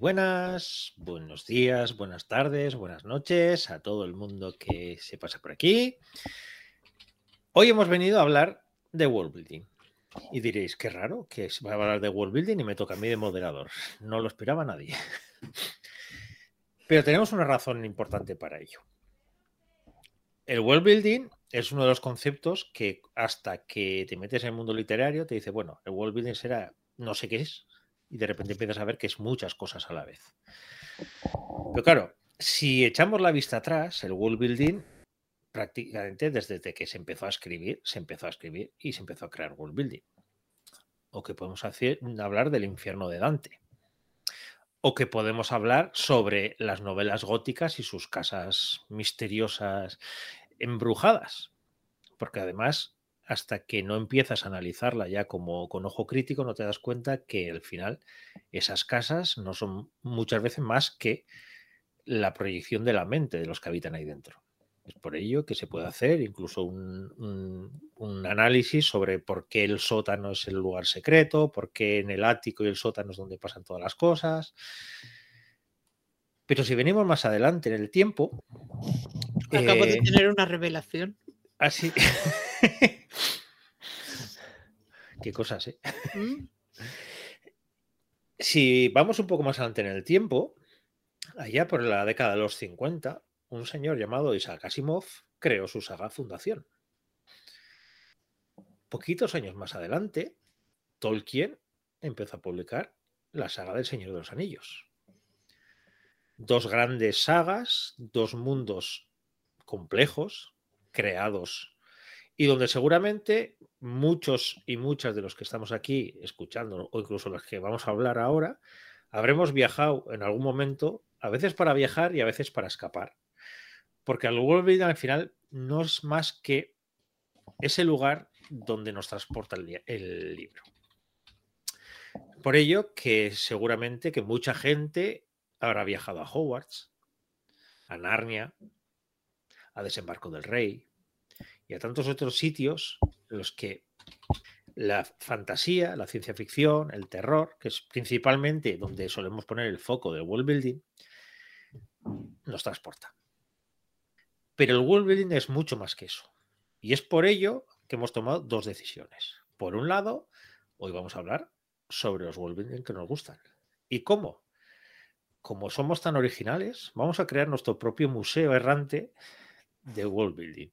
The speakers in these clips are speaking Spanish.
Buenas, buenos días, buenas tardes, buenas noches a todo el mundo que se pasa por aquí. Hoy hemos venido a hablar de world building. Y diréis, qué raro que se va a hablar de world building y me toca a mí de moderador. No lo esperaba nadie. Pero tenemos una razón importante para ello. El world building es uno de los conceptos que hasta que te metes en el mundo literario te dice, bueno, el world building será no sé qué es, y de repente empiezas a ver que es muchas cosas a la vez. Pero claro, si echamos la vista atrás, el world building prácticamente desde que se empezó a escribir, se empezó a escribir y se empezó a crear world building. O que podemos hacer, hablar del infierno de Dante. O que podemos hablar sobre las novelas góticas y sus casas misteriosas embrujadas. Porque además hasta que no empiezas a analizarla ya como con ojo crítico, no te das cuenta que al final esas casas no son muchas veces más que la proyección de la mente de los que habitan ahí dentro. Es por ello que se puede hacer incluso un, análisis sobre por qué el sótano es el lugar secreto, por qué en el ático y el sótano es donde pasan todas las cosas. Pero si venimos más adelante en el tiempo. Acabo de eh, tener una revelación. Así. Qué cosas, ¿eh? Mm. Si vamos un poco más adelante en el tiempo, allá por la década de los 50, un señor llamado Isaac Asimov creó su saga Fundación. Poquitos años más adelante, Tolkien empezó a publicar la saga del Señor de los Anillos. Dos grandes sagas, dos mundos complejos, creados y donde seguramente muchos y muchas de los que estamos aquí escuchando, o incluso los que vamos a hablar ahora, habremos viajado en algún momento, a veces para viajar y a veces para escapar. Porque al World al final no es más que ese lugar donde nos transporta el, el libro. Por ello que seguramente que mucha gente habrá viajado a Hogwarts, a Narnia, a Desembarco del Rey, y a tantos otros sitios en los que la fantasía, la ciencia ficción, el terror, que es principalmente donde solemos poner el foco del world building, nos transporta. Pero el world building es mucho más que eso. Y es por ello que hemos tomado dos decisiones. Por un lado, hoy vamos a hablar sobre los world building que nos gustan. ¿Y cómo? Como somos tan originales, vamos a crear nuestro propio museo errante de world building.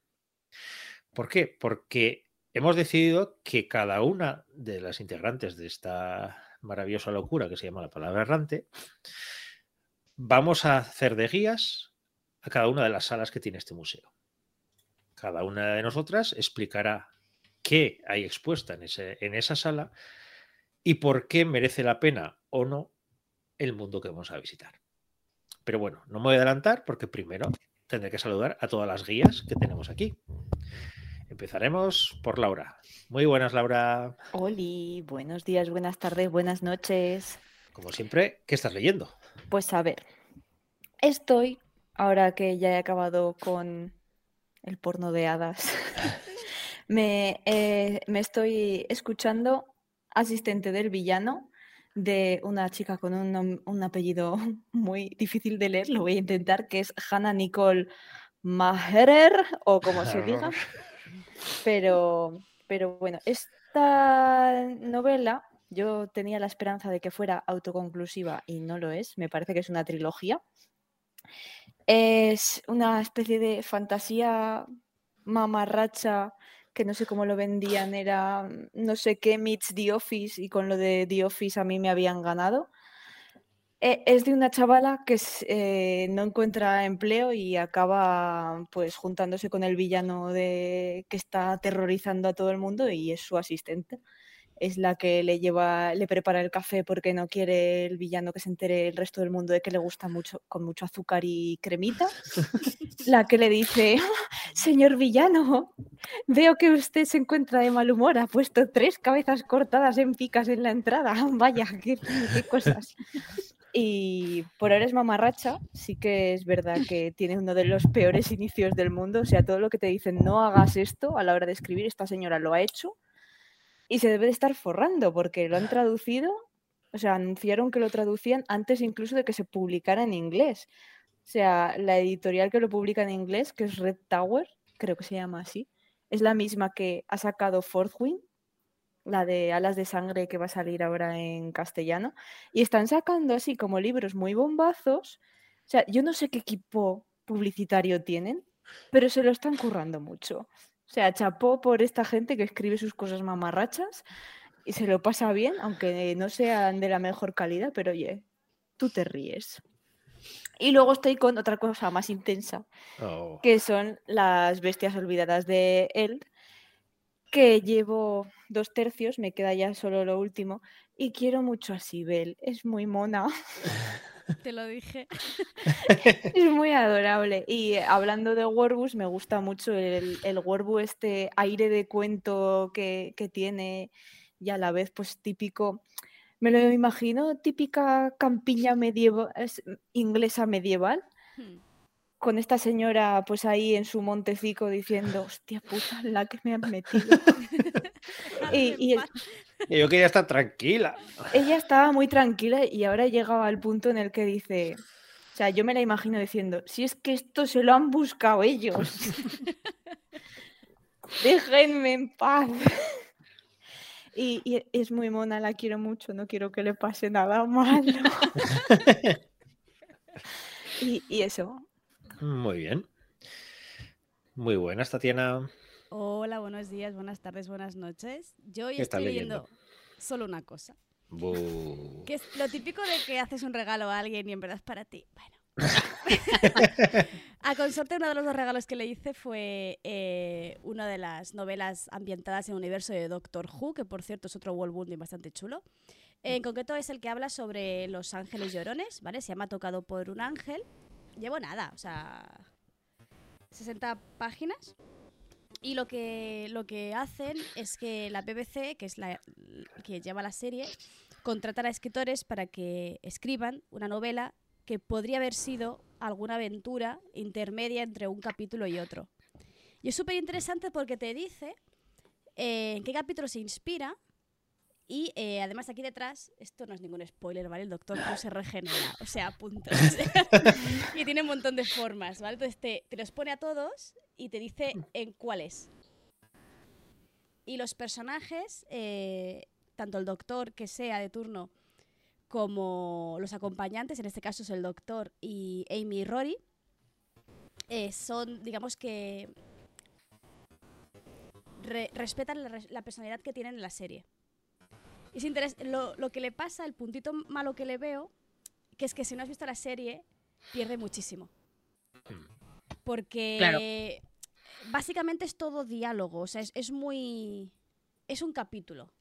¿Por qué? Porque hemos decidido que cada una de las integrantes de esta maravillosa locura que se llama la palabra errante, vamos a hacer de guías a cada una de las salas que tiene este museo. Cada una de nosotras explicará qué hay expuesta en, en esa sala y por qué merece la pena o no el mundo que vamos a visitar. Pero bueno, no me voy a adelantar porque primero tendré que saludar a todas las guías que tenemos aquí. Empezaremos por Laura. Muy buenas, Laura. Hola, buenos días, buenas tardes, buenas noches. Como siempre, ¿qué estás leyendo? Pues a ver, estoy, ahora que ya he acabado con el porno de hadas, me, eh, me estoy escuchando Asistente del Villano de una chica con un, un, apellido muy difícil de leer, lo voy a intentar, que es Hannah Nicole Maherer, o como se diga. Pero, pero bueno, esta novela yo tenía la esperanza de que fuera autoconclusiva y no lo es. Me parece que es una trilogía. Es una especie de fantasía mamarracha que no sé cómo lo vendían, era no sé qué meets The Office y con lo de The Office a mí me habían ganado. Eh, es de una chavala que eh, no encuentra empleo y acaba pues juntándose con el villano de que está aterrorizando a todo el mundo y es su asistente es la que le lleva, le prepara el café porque no quiere el villano que se entere el resto del mundo de que le gusta mucho, con mucho azúcar y cremita. la que le dice, señor villano, veo que usted se encuentra de mal humor, ha puesto tres cabezas cortadas en picas en la entrada. Vaya, qué, cosas. Y por ahora es mamarracha, sí que es verdad que tiene uno de los peores inicios del mundo. O sea, todo lo que te dicen, no hagas esto a la hora de escribir, esta señora lo ha hecho y se debe de estar forrando porque lo han traducido, o sea, anunciaron que lo traducían antes incluso de que se publicara en inglés. O sea, la editorial que lo publica en inglés, que es Red Tower, creo que se llama así, es la misma que ha sacado Fourth Wing, la de Alas de Sangre que va a salir ahora en castellano, y están sacando así como libros muy bombazos. O sea, yo no sé qué equipo publicitario tienen, pero se lo están currando mucho. O sea, chapó por esta gente que escribe sus cosas mamarrachas y se lo pasa bien, aunque no sean de la mejor calidad, pero oye, tú te ríes. Y luego estoy con otra cosa más intensa, oh. que son las bestias olvidadas de él, que llevo dos tercios, me queda ya solo lo último, y quiero mucho a Sibel, es muy mona. Te lo dije. es muy adorable. Y hablando de Warbus, me gusta mucho el, el este aire de cuento que, tiene y a la vez pues típico, me lo imagino, típica campiña medieval, inglesa medieval. Hmm. Con esta señora, pues ahí en su montecico diciendo, hostia puta, la que me han metido. y, yo quería estar tranquila. Ella estaba muy tranquila y ahora llegaba al punto en el que dice, o sea, yo me la imagino diciendo, si es que esto se lo han buscado ellos. Déjenme en paz. Y, es muy mona, la quiero mucho, no quiero que le pase nada malo. y, y, eso. Muy bien. Muy buena, Tatiana. Hola, buenos días, buenas tardes, buenas noches. Yo hoy estoy leyendo? solo una cosa. Que es lo típico de que haces un regalo a alguien y en verdad es para ti. Bueno. a Consorte uno de los dos regalos que le hice fue eh, una de las novelas ambientadas en el universo de Doctor Who, que por cierto es otro world building bastante chulo. En concreto es el que habla sobre los ángeles llorones, ¿vale? Se llama Tocado por un ángel. Llevo nada, o sea, 60 páginas. Y lo que, lo que hacen es que la BBC, que es la que lleva la serie, contratan a escritores para que escriban una novela que podría haber sido alguna aventura intermedia entre un capítulo y otro. Y es súper interesante porque te dice eh, en qué capítulo se inspira y eh, además aquí detrás, esto no es ningún spoiler, ¿vale? El doctor no se regenera, o sea, punto. y tiene un montón de formas, ¿vale? Entonces te, te, los pone a todos y te dice en cuáles. Y los personajes, eh, tanto el doctor que sea de turno como los acompañantes, en este caso es el doctor y Amy y Rory, eh, son, digamos que, respetan la personalidad que tienen en la serie. Es lo, lo, que le pasa, el puntito malo que le veo, que es que si no has visto la serie, pierde muchísimo. Porque básicamente es todo diálogo, o sea, es, muy... Es un capítulo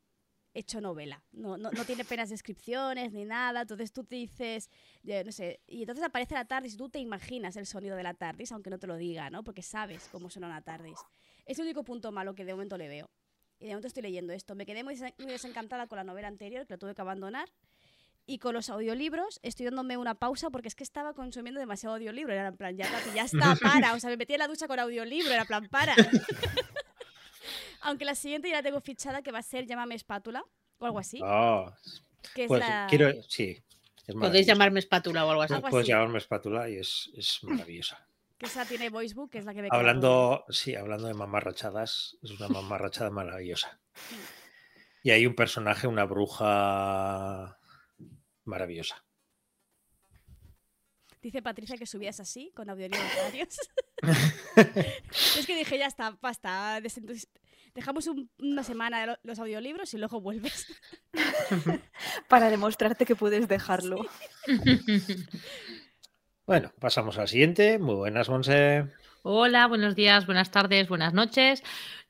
hecho novela. No, no, no, tiene penas descripciones ni nada. Entonces tú te dices, no sé, y entonces aparece la TARDIS y tú te imaginas el sonido de la TARDIS, aunque no te lo diga, ¿no? Porque sabes cómo suena una TARDIS. Es el único punto malo que de momento le veo. Y de momento estoy leyendo esto. Me quedé muy, desencantada con la novela anterior, que la tuve que abandonar. Y con los audiolibros estoy dándome una pausa porque es que estaba consumiendo demasiado audiolibro. Era en plan, ya, ya está, para. O sea, me metí en la ducha con audiolibro, era en plan, para. Aunque la siguiente ya la tengo fichada que va a ser Llámame Espátula o algo así. Oh, pues quiero, sí. Podéis llamarme espátula o algo así. Puedes llamarme espátula y es, es maravillosa que esa tiene Voicebook, que es la que me Hablando, sí, hablando de mamarrachadas, es una mamarrachada maravillosa. Y hay un personaje, una bruja maravillosa. Dice Patricia que subías así, con audiolibros es que dije, ya está, basta, Dejamos una semana los audiolibros y luego vuelves. Para demostrarte que puedes dejarlo. Bueno, pasamos al siguiente. Muy buenas, Monse. Hola, buenos días, buenas tardes, buenas noches.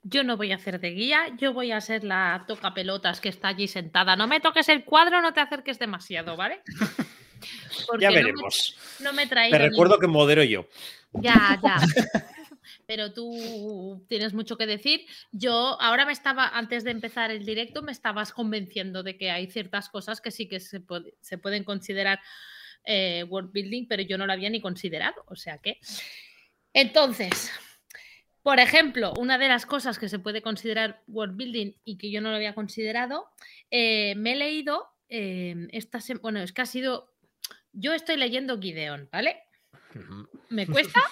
Yo no voy a hacer de guía, yo voy a ser la toca pelotas que está allí sentada. No me toques el cuadro, no te acerques demasiado, ¿vale? ya veremos. No me, no Te recuerdo que modero yo. Ya, ya. pero tú tienes mucho que decir. Yo ahora me estaba, antes de empezar el directo, me estabas convenciendo de que hay ciertas cosas que sí que se, se pueden considerar eh, world building, pero yo no lo había ni considerado. O sea que. Entonces, por ejemplo, una de las cosas que se puede considerar world building y que yo no lo había considerado, eh, me he leído eh, esta bueno, es que ha sido. Yo estoy leyendo Gideon, ¿vale? Me cuesta,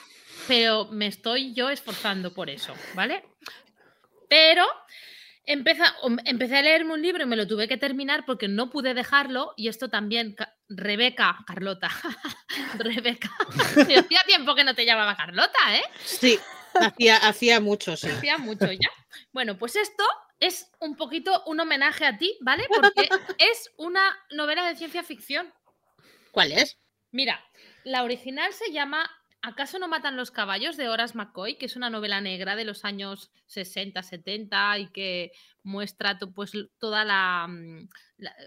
pero me estoy yo esforzando por eso, ¿vale? Pero empecé a leerme un libro y me lo tuve que terminar porque no pude dejarlo y esto también, Rebeca, Carlota, Rebeca, hacía tiempo que no te llamaba Carlota, ¿eh? Sí, hacía, hacía mucho, sí. Hacía mucho ya. Bueno, pues esto es un poquito un homenaje a ti, ¿vale? Porque es una novela de ciencia ficción. ¿Cuál es? Mira, la original se llama ¿Acaso no matan los caballos de Horace McCoy, que es una novela negra de los años 60, 70 y que muestra pues, toda la, mm,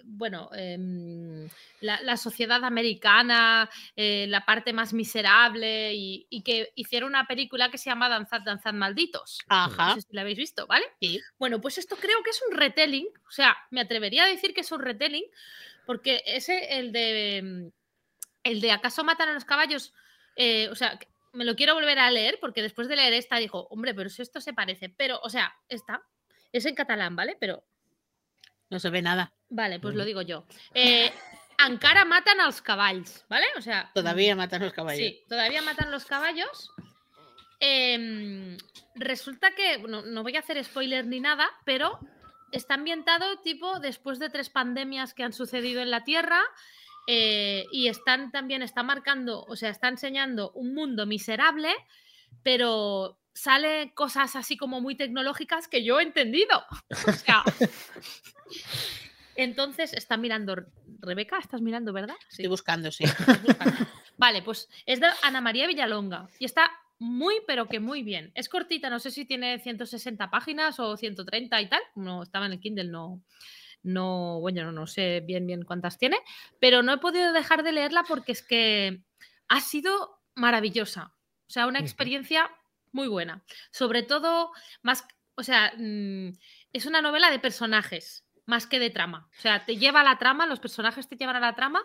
bueno, em, la, sociedad americana, eh, la parte más miserable y, que hicieron una película que se llama Danzad, Danzad Malditos. Ajá. No sé si la habéis visto, ¿vale? Sí. Bueno, pues esto creo que es un retelling, o sea, me atrevería a decir que es un retelling, porque ese, el de, el de ¿Acaso matan a los caballos? Eh, o sea, me lo quiero volver a leer porque después de leer esta dijo, hombre, pero si esto se parece, pero, o sea, está, es en catalán, ¿vale? Pero... No se ve nada. Vale, pues lo digo yo. Eh, Ankara matan a los caballos, ¿vale? O sea... Todavía matan los caballos. Sí, todavía matan los caballos. Em, resulta que, no voy a hacer spoiler ni nada, pero está ambientado tipo después de tres pandemias que han sucedido en la Tierra eh, y están también, está marcando, o sea, está enseñando un mundo miserable, pero sale cosas así como muy tecnológicas que yo he entendido. O sea, entonces está mirando, Rebeca, estás mirando, ¿verdad? Estoy buscando, sí. Vale, pues es de Ana María Villalonga y está muy, pero que muy bien. Es cortita, no sé si tiene 160 páginas o 130 y tal. No estaba en el Kindle, no, no, bueno, no sé bien bien cuántas tiene, pero no he podido dejar de leerla porque es que ha sido maravillosa. O sea, una experiencia muy buena. Sobre todo, más, o sea, mm, es una novela de personajes más que de trama. O sea, te lleva a la trama, los personajes te llevan a la trama.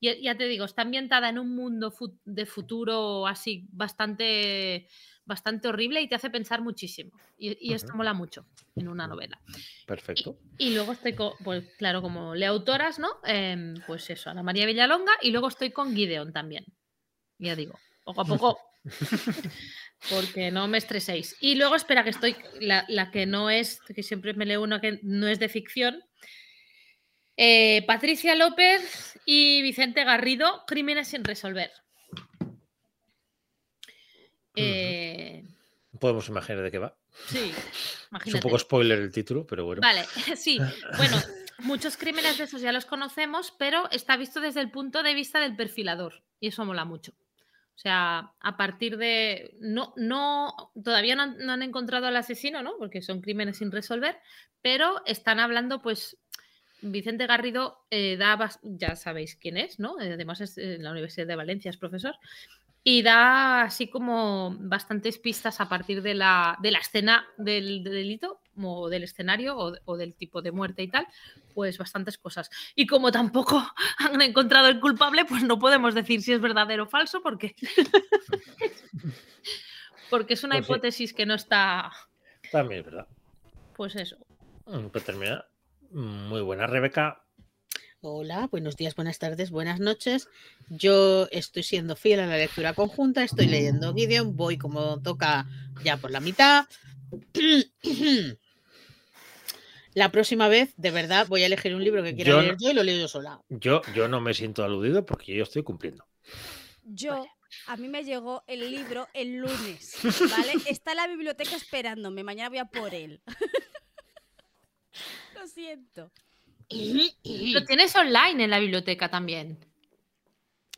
Y ya te digo, está ambientada en un mundo de futuro así bastante bastante horrible y te hace pensar muchísimo. Y, esto mola mucho en una novela. Perfecto. Y, luego estoy con, pues claro, como le autoras, ¿no? Em, pues eso, Ana María Villalonga y luego estoy con Gideon también. Ya digo, poco a poco, porque no me estreséis. Y luego espera que estoy, la, que no es, que siempre me leo una que no es de ficción. Eh, Patricia López y Vicente Garrido, Crímenes sin resolver. Podemos imaginar de qué va. Sí, Es un poco spoiler el título, pero bueno. Vale, sí. Bueno, muchos crímenes de esos ya los conocemos, pero está visto desde el punto de vista del perfilador. Y eso mola mucho. O sea, a partir de. No, no. Todavía no han, encontrado al asesino, ¿no? Porque son crímenes sin resolver. Pero están hablando, pues. Vicente Garrido eh, da, ya sabéis quién es, ¿no? Además es en la Universidad de Valencia, es profesor y da así como bastantes pistas a partir de la, de la escena del, delito o del escenario o, del tipo de muerte y tal, pues bastantes cosas. Y como tampoco han encontrado el culpable, pues no podemos decir si es verdadero o falso porque, porque es una pues hipótesis que no está... También es verdad. Pues eso. Mm, termina. Muy buena, Rebeca. Hola, buenos días, buenas tardes, buenas noches. Yo estoy siendo fiel a la lectura conjunta, estoy leyendo Gideon, voy como toca ya por la mitad. La próxima vez, de verdad, voy a elegir un libro que quiera leer yo y lo leo yo sola. Yo, yo no me siento aludido porque yo estoy cumpliendo. Yo A mí me llegó el libro el lunes, ¿vale? Está en la biblioteca esperándome. Mañana voy a por él. Lo siento. Lo tienes online en la biblioteca también.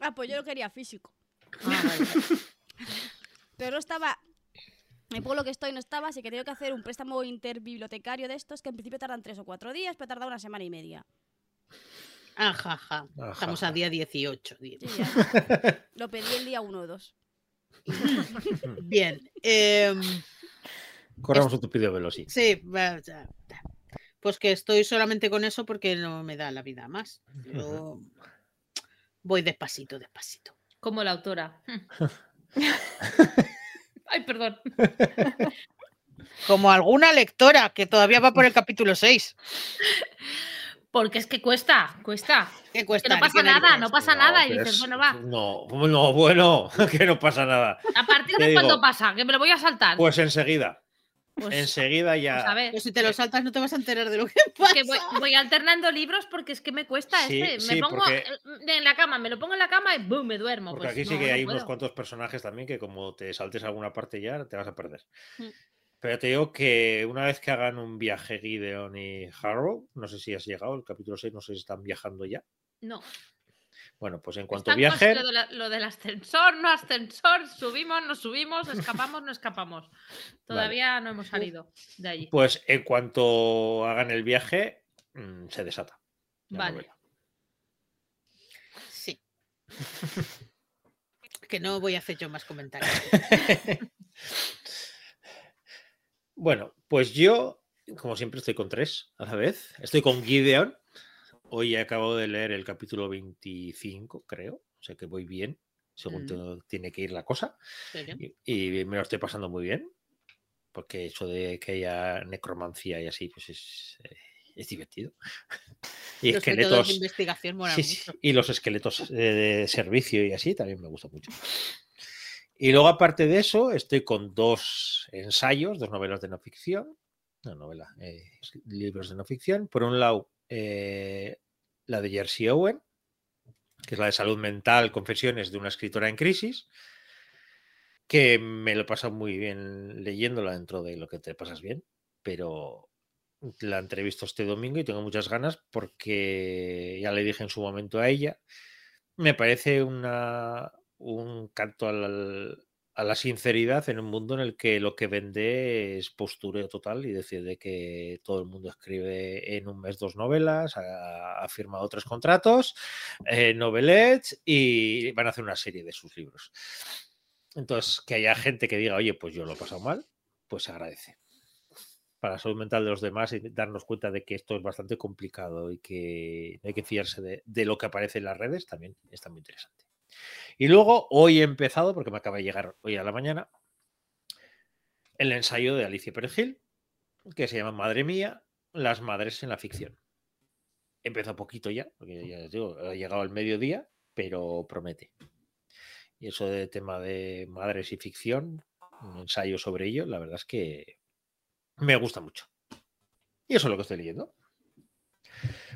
Ah, pues yo lo quería físico. Ah, vale. Pero no estaba. El pueblo que estoy no estaba, así que tengo que hacer un préstamo interbibliotecario de estos que en principio tardan tres o cuatro días, pero tarda una semana y media. Ajaja. Estamos a Ajaja. día 18. di- Sí. Lo pedí el día 1 o 2. Bien. em, Corramos un tupido velo, sí. sí, ya. Pues que estoy solamente con eso porque no me da la vida más. Yo voy despacito, despacito. Como la autora. Ay, perdón. Como alguna lectora que todavía va por el capítulo 6. Porque es que cuesta, cuesta. ¿Qué Que cuesta? no Ni pasa que nada, no pasa nada. Y dices, es- bueno, va. No, no, bueno, que no pasa nada. ¿A partir de cuándo pasa? Que me lo voy a saltar. Pues enseguida. Pues- Enseguida pues ya. a ver. Pues si te lo saltas no te vas a enterar de lo que pasa. que voy, voy alternando libros porque es que me cuesta Sí, este. Me sí, pongo porque- eh, en la cama, me lo pongo en la cama y boom, me duermo. Porque Pues aquí sí no, que no hay unos cuantos personajes también que como te saltes alguna parte ya te vas a perder. Mm. Pero te digo que una vez que hagan un viaje Gideon y Harrow, no sé si has llegado, el capítulo 6, no sé si están viajando ya. No. Bueno, pues en cuanto Están viajen, Lo, de la- lo del ascensor, no ascensor, subimos, no subimos, escapamos, no escapamos. Todavía no hemos salido de allí. pues en cuanto hagan el viaje, mm, se desata. Vale. Sí. que no voy a hacer yo más comentarios. Bueno, pues yo, como siempre, estoy con tres a la vez. Estoy con Gideon. Hoy he acabado de leer el capítulo 25, creo. O sea que voy bien, según Mm. tiene que ir la cosa. Y, y me lo estoy pasando muy bien. Porque eso de que haya necromancia y así, pues es, eh, es divertido. Y Los métodos de esqueletos. investigación molan Sí, sí, mucho. Y los esqueletos eh, de servicio y así también me gusta mucho. Y luego, aparte de eso, estoy con dos ensayos, dos novelas de no ficción. No, novela, eh, libros de no ficción. Por un lado, eh, la de Jersey Owen, que es la de salud mental, confesiones de una escritora en crisis, que me lo he pasado muy bien leyéndola dentro de lo que te pasas bien, pero la entrevisto este domingo y tengo muchas ganas porque ya le dije en su momento a ella, me parece una, un canto al- a la sinceridad en un mundo en el que lo que vende es postureo total y decide que todo el mundo escribe en un mes dos novelas, ha, firmado tres contratos, eh, novelets y van a hacer una serie de sus libros. Entonces, que haya gente que diga, oye, pues yo lo he pasado mal, pues se agradece. Para la salud mental de los demás y darnos cuenta de que esto es bastante complicado y que hay que fiarse de, de lo que aparece en las redes, también está muy interesante. Y luego, hoy he empezado, porque me acaba de llegar hoy a la mañana, el ensayo de Alicia Perejil, que se llama Madre mía, las madres en la ficción. Empezó poquito ya, porque ya les digo, ha llegado al mediodía, pero promete. Y eso de tema de madres y ficción, un ensayo sobre ello, la verdad es que me gusta mucho. Y eso es lo que estoy leyendo.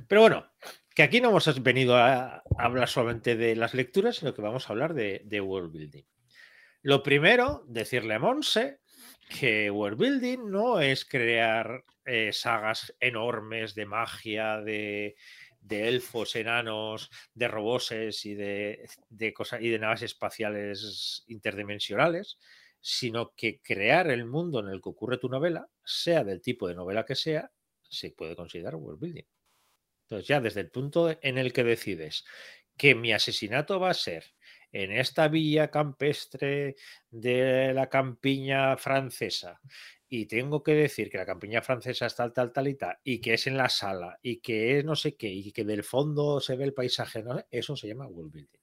Pero bueno, que aquí no hemos venido a hablar solamente de las lecturas, sino que vamos a hablar de, de world building. Lo primero, decirle a Monse que world building no es crear eh, sagas enormes de magia, de, elfos, enanos, de roboses y de, de cosas y de naves espaciales interdimensionales, sino que crear el mundo en el que ocurre tu novela, sea del tipo de novela que sea, se puede considerar world building. Entonces, ya desde el punto en el que decides que mi asesinato va a ser en esta villa campestre de la campiña francesa y tengo que decir que la campiña francesa es tal, tal, tal y tal, y que es en la sala, y que es no sé qué, y que del fondo se ve el paisaje, ¿no? eso se llama world building.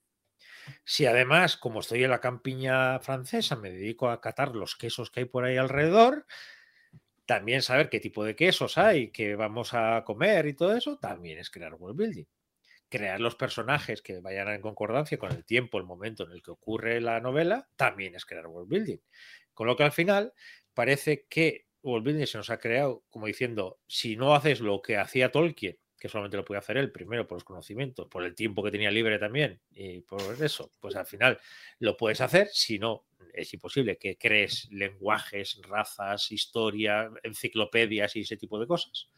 Si además, como estoy en la campiña francesa, me dedico a catar los quesos que hay por ahí alrededor, también saber qué tipo de quesos hay, que vamos a comer y todo eso, también es crear world building. Crear los personajes que vayan en concordancia con el tiempo, el momento en el que ocurre la novela, también es crear world building. Con lo que al final parece que world building se nos ha creado como diciendo, si no haces lo que hacía Tolkien, que solamente lo puede hacer él, primero por los conocimientos, por el tiempo que tenía libre también y por eso, pues al final lo puedes hacer, si no, es imposible que crees lenguajes, razas, historia, enciclopedias y ese tipo de cosas.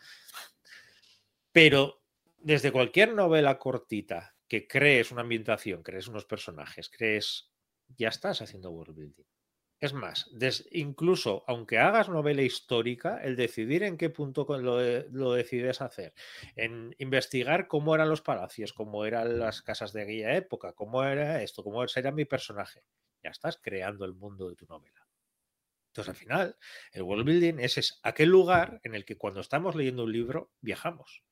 Pero desde cualquier novela cortita que crees una ambientación, crees unos personajes, crees, ya estás haciendo world building. Es más, incluso aunque hagas novela histórica, el decidir en qué punto lo, decides hacer, en investigar cómo eran los palacios, cómo eran las casas de aquella época, cómo era esto, cómo era mi personaje, ya estás creando el mundo de tu novela. Entonces, al final, el world building es, es aquel lugar en el que cuando estamos leyendo un libro viajamos.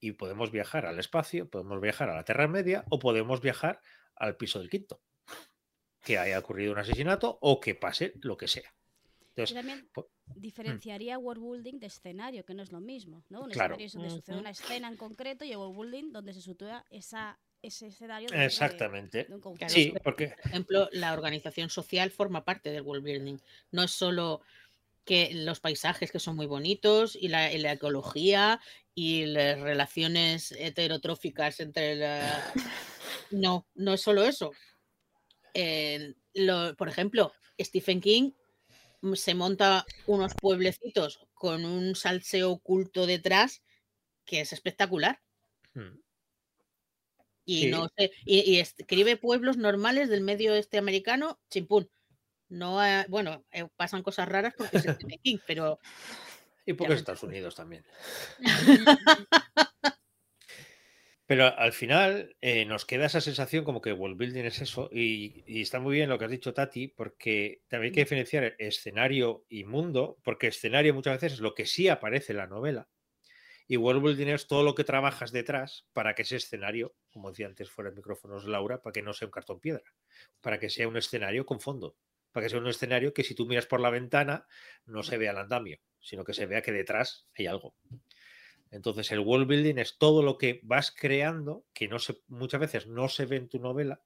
Y podemos viajar al espacio, podemos viajar a la Tierra Media o podemos viajar al piso del quinto que haya ocurrido un asesinato o que pase lo que sea. Entonces, también mm. diferenciaría world building de escenario, que no es lo mismo, ¿no? Un escenario es donde sucede una escena en concreto y el world building donde se sitúa esa, ese escenario. Exactamente. sí, porque... Por ejemplo, la organización social forma parte del world building. No es solo que los paisajes que son muy bonitos y la, y la ecología y las relaciones heterotróficas entre la... No, no es solo eso por ejemplo, Stephen King se monta unos pueblecitos con un salseo oculto detrás que es espectacular. Hmm. Y, no y, escribe pueblos normales del medio este americano, chimpún. No, bueno, eh, pasan cosas raras porque es Stephen King, pero. Y porque Estados Unidos también. Pero al final eh, nos queda esa sensación como que world building es eso, y, está muy bien lo que has dicho, Tati, porque también hay que diferenciar escenario y mundo, porque escenario muchas veces es lo que sí aparece en la novela, y world building es todo lo que trabajas detrás para que ese escenario, como decía antes fuera de micrófonos Laura, para que no sea un cartón piedra, para que sea un escenario con fondo, para que sea un escenario que si tú miras por la ventana no se vea el andamio, sino que se vea que detrás hay algo. Entonces, el world building es todo lo que vas creando, que no se, muchas veces no se ve en tu novela,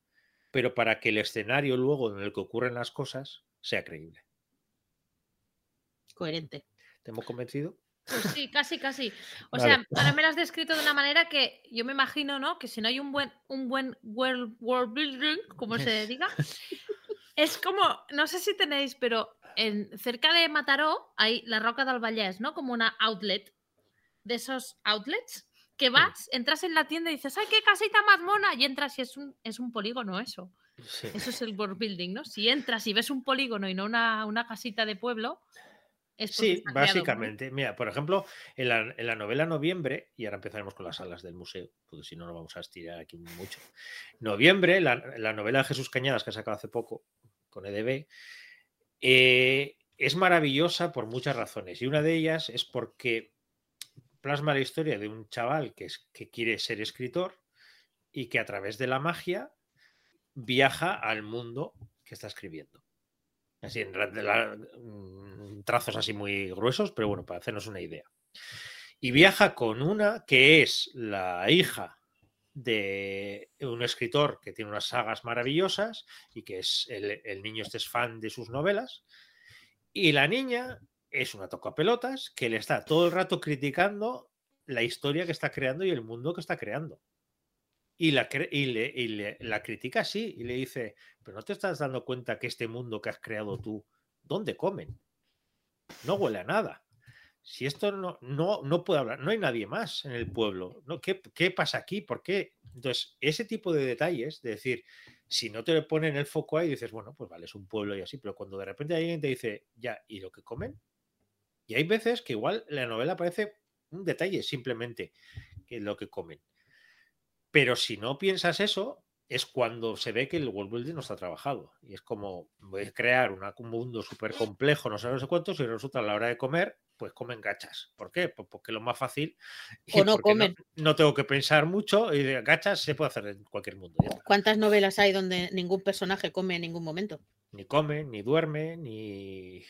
pero para que el escenario luego en el que ocurren las cosas sea creíble. Coherente. ¿Te hemos convencido? Pues sí, casi, casi. O sea, ahora me lo has descrito de una manera que yo me imagino, ¿no? Que si no hay un buen, un buen world, world building, como se diga, es como, no sé si tenéis, pero en, cerca de Mataró hay la Roca del Vallès, ¿no? Como una outlet de esos outlets que vas, entras en la tienda y dices, ¡ay, qué casita más mona! Y entras y es un, es un polígono eso. Eso es el world building, ¿no? Si entras y ves un polígono y no una, una casita de pueblo, es Sí, básicamente. Mira, por ejemplo, en la, en la, novela Noviembre, y ahora empezaremos con las salas del museo, porque si no, no vamos a estirar aquí mucho. Noviembre, la, la novela de Jesús Cañadas, que ha sacado hace poco con EDB, eh, es maravillosa por muchas razones. Y una de ellas es porque plasma la historia de un chaval que, es, que quiere ser escritor y que a través de la magia viaja al mundo que está escribiendo. Así en mm, trazos así muy gruesos, pero bueno, para hacernos una idea. Y viaja con una que es la hija de un escritor que tiene unas sagas maravillosas y que es el, el niño este es fan de sus novelas. Y la niña es una pelotas que le está todo el rato criticando la historia que está creando y el mundo que está creando. Y la, y le, la critica así y le dice, pero no te estás dando cuenta que este mundo que has creado tú, ¿dónde comen? No huele a nada. Si esto no, no, no puede hablar, no hay nadie más en el pueblo. ¿no? ¿Qué, ¿Qué pasa aquí? ¿Por qué? Entonces, ese tipo de detalles, de decir, si no te ponen el foco ahí, dices, bueno, pues vale, es un pueblo y así, pero cuando de repente alguien te dice, ya, ¿y lo que comen? Y hay veces que igual la novela parece un detalle simplemente que lo que comen. Pero si no piensas eso, es cuando se ve que el world building no está trabajado. Y es como voy a crear un mundo súper complejo, no sé, no sé cuántos, y resulta a la hora de comer, pues comen gachas. ¿Por qué? Pues porque lo más fácil. O no comen. No, tengo que pensar mucho y gachas se puede hacer en cualquier mundo. ¿Cuántas novelas hay donde ningún personaje come en ningún momento? Ni come, ni duerme, ni.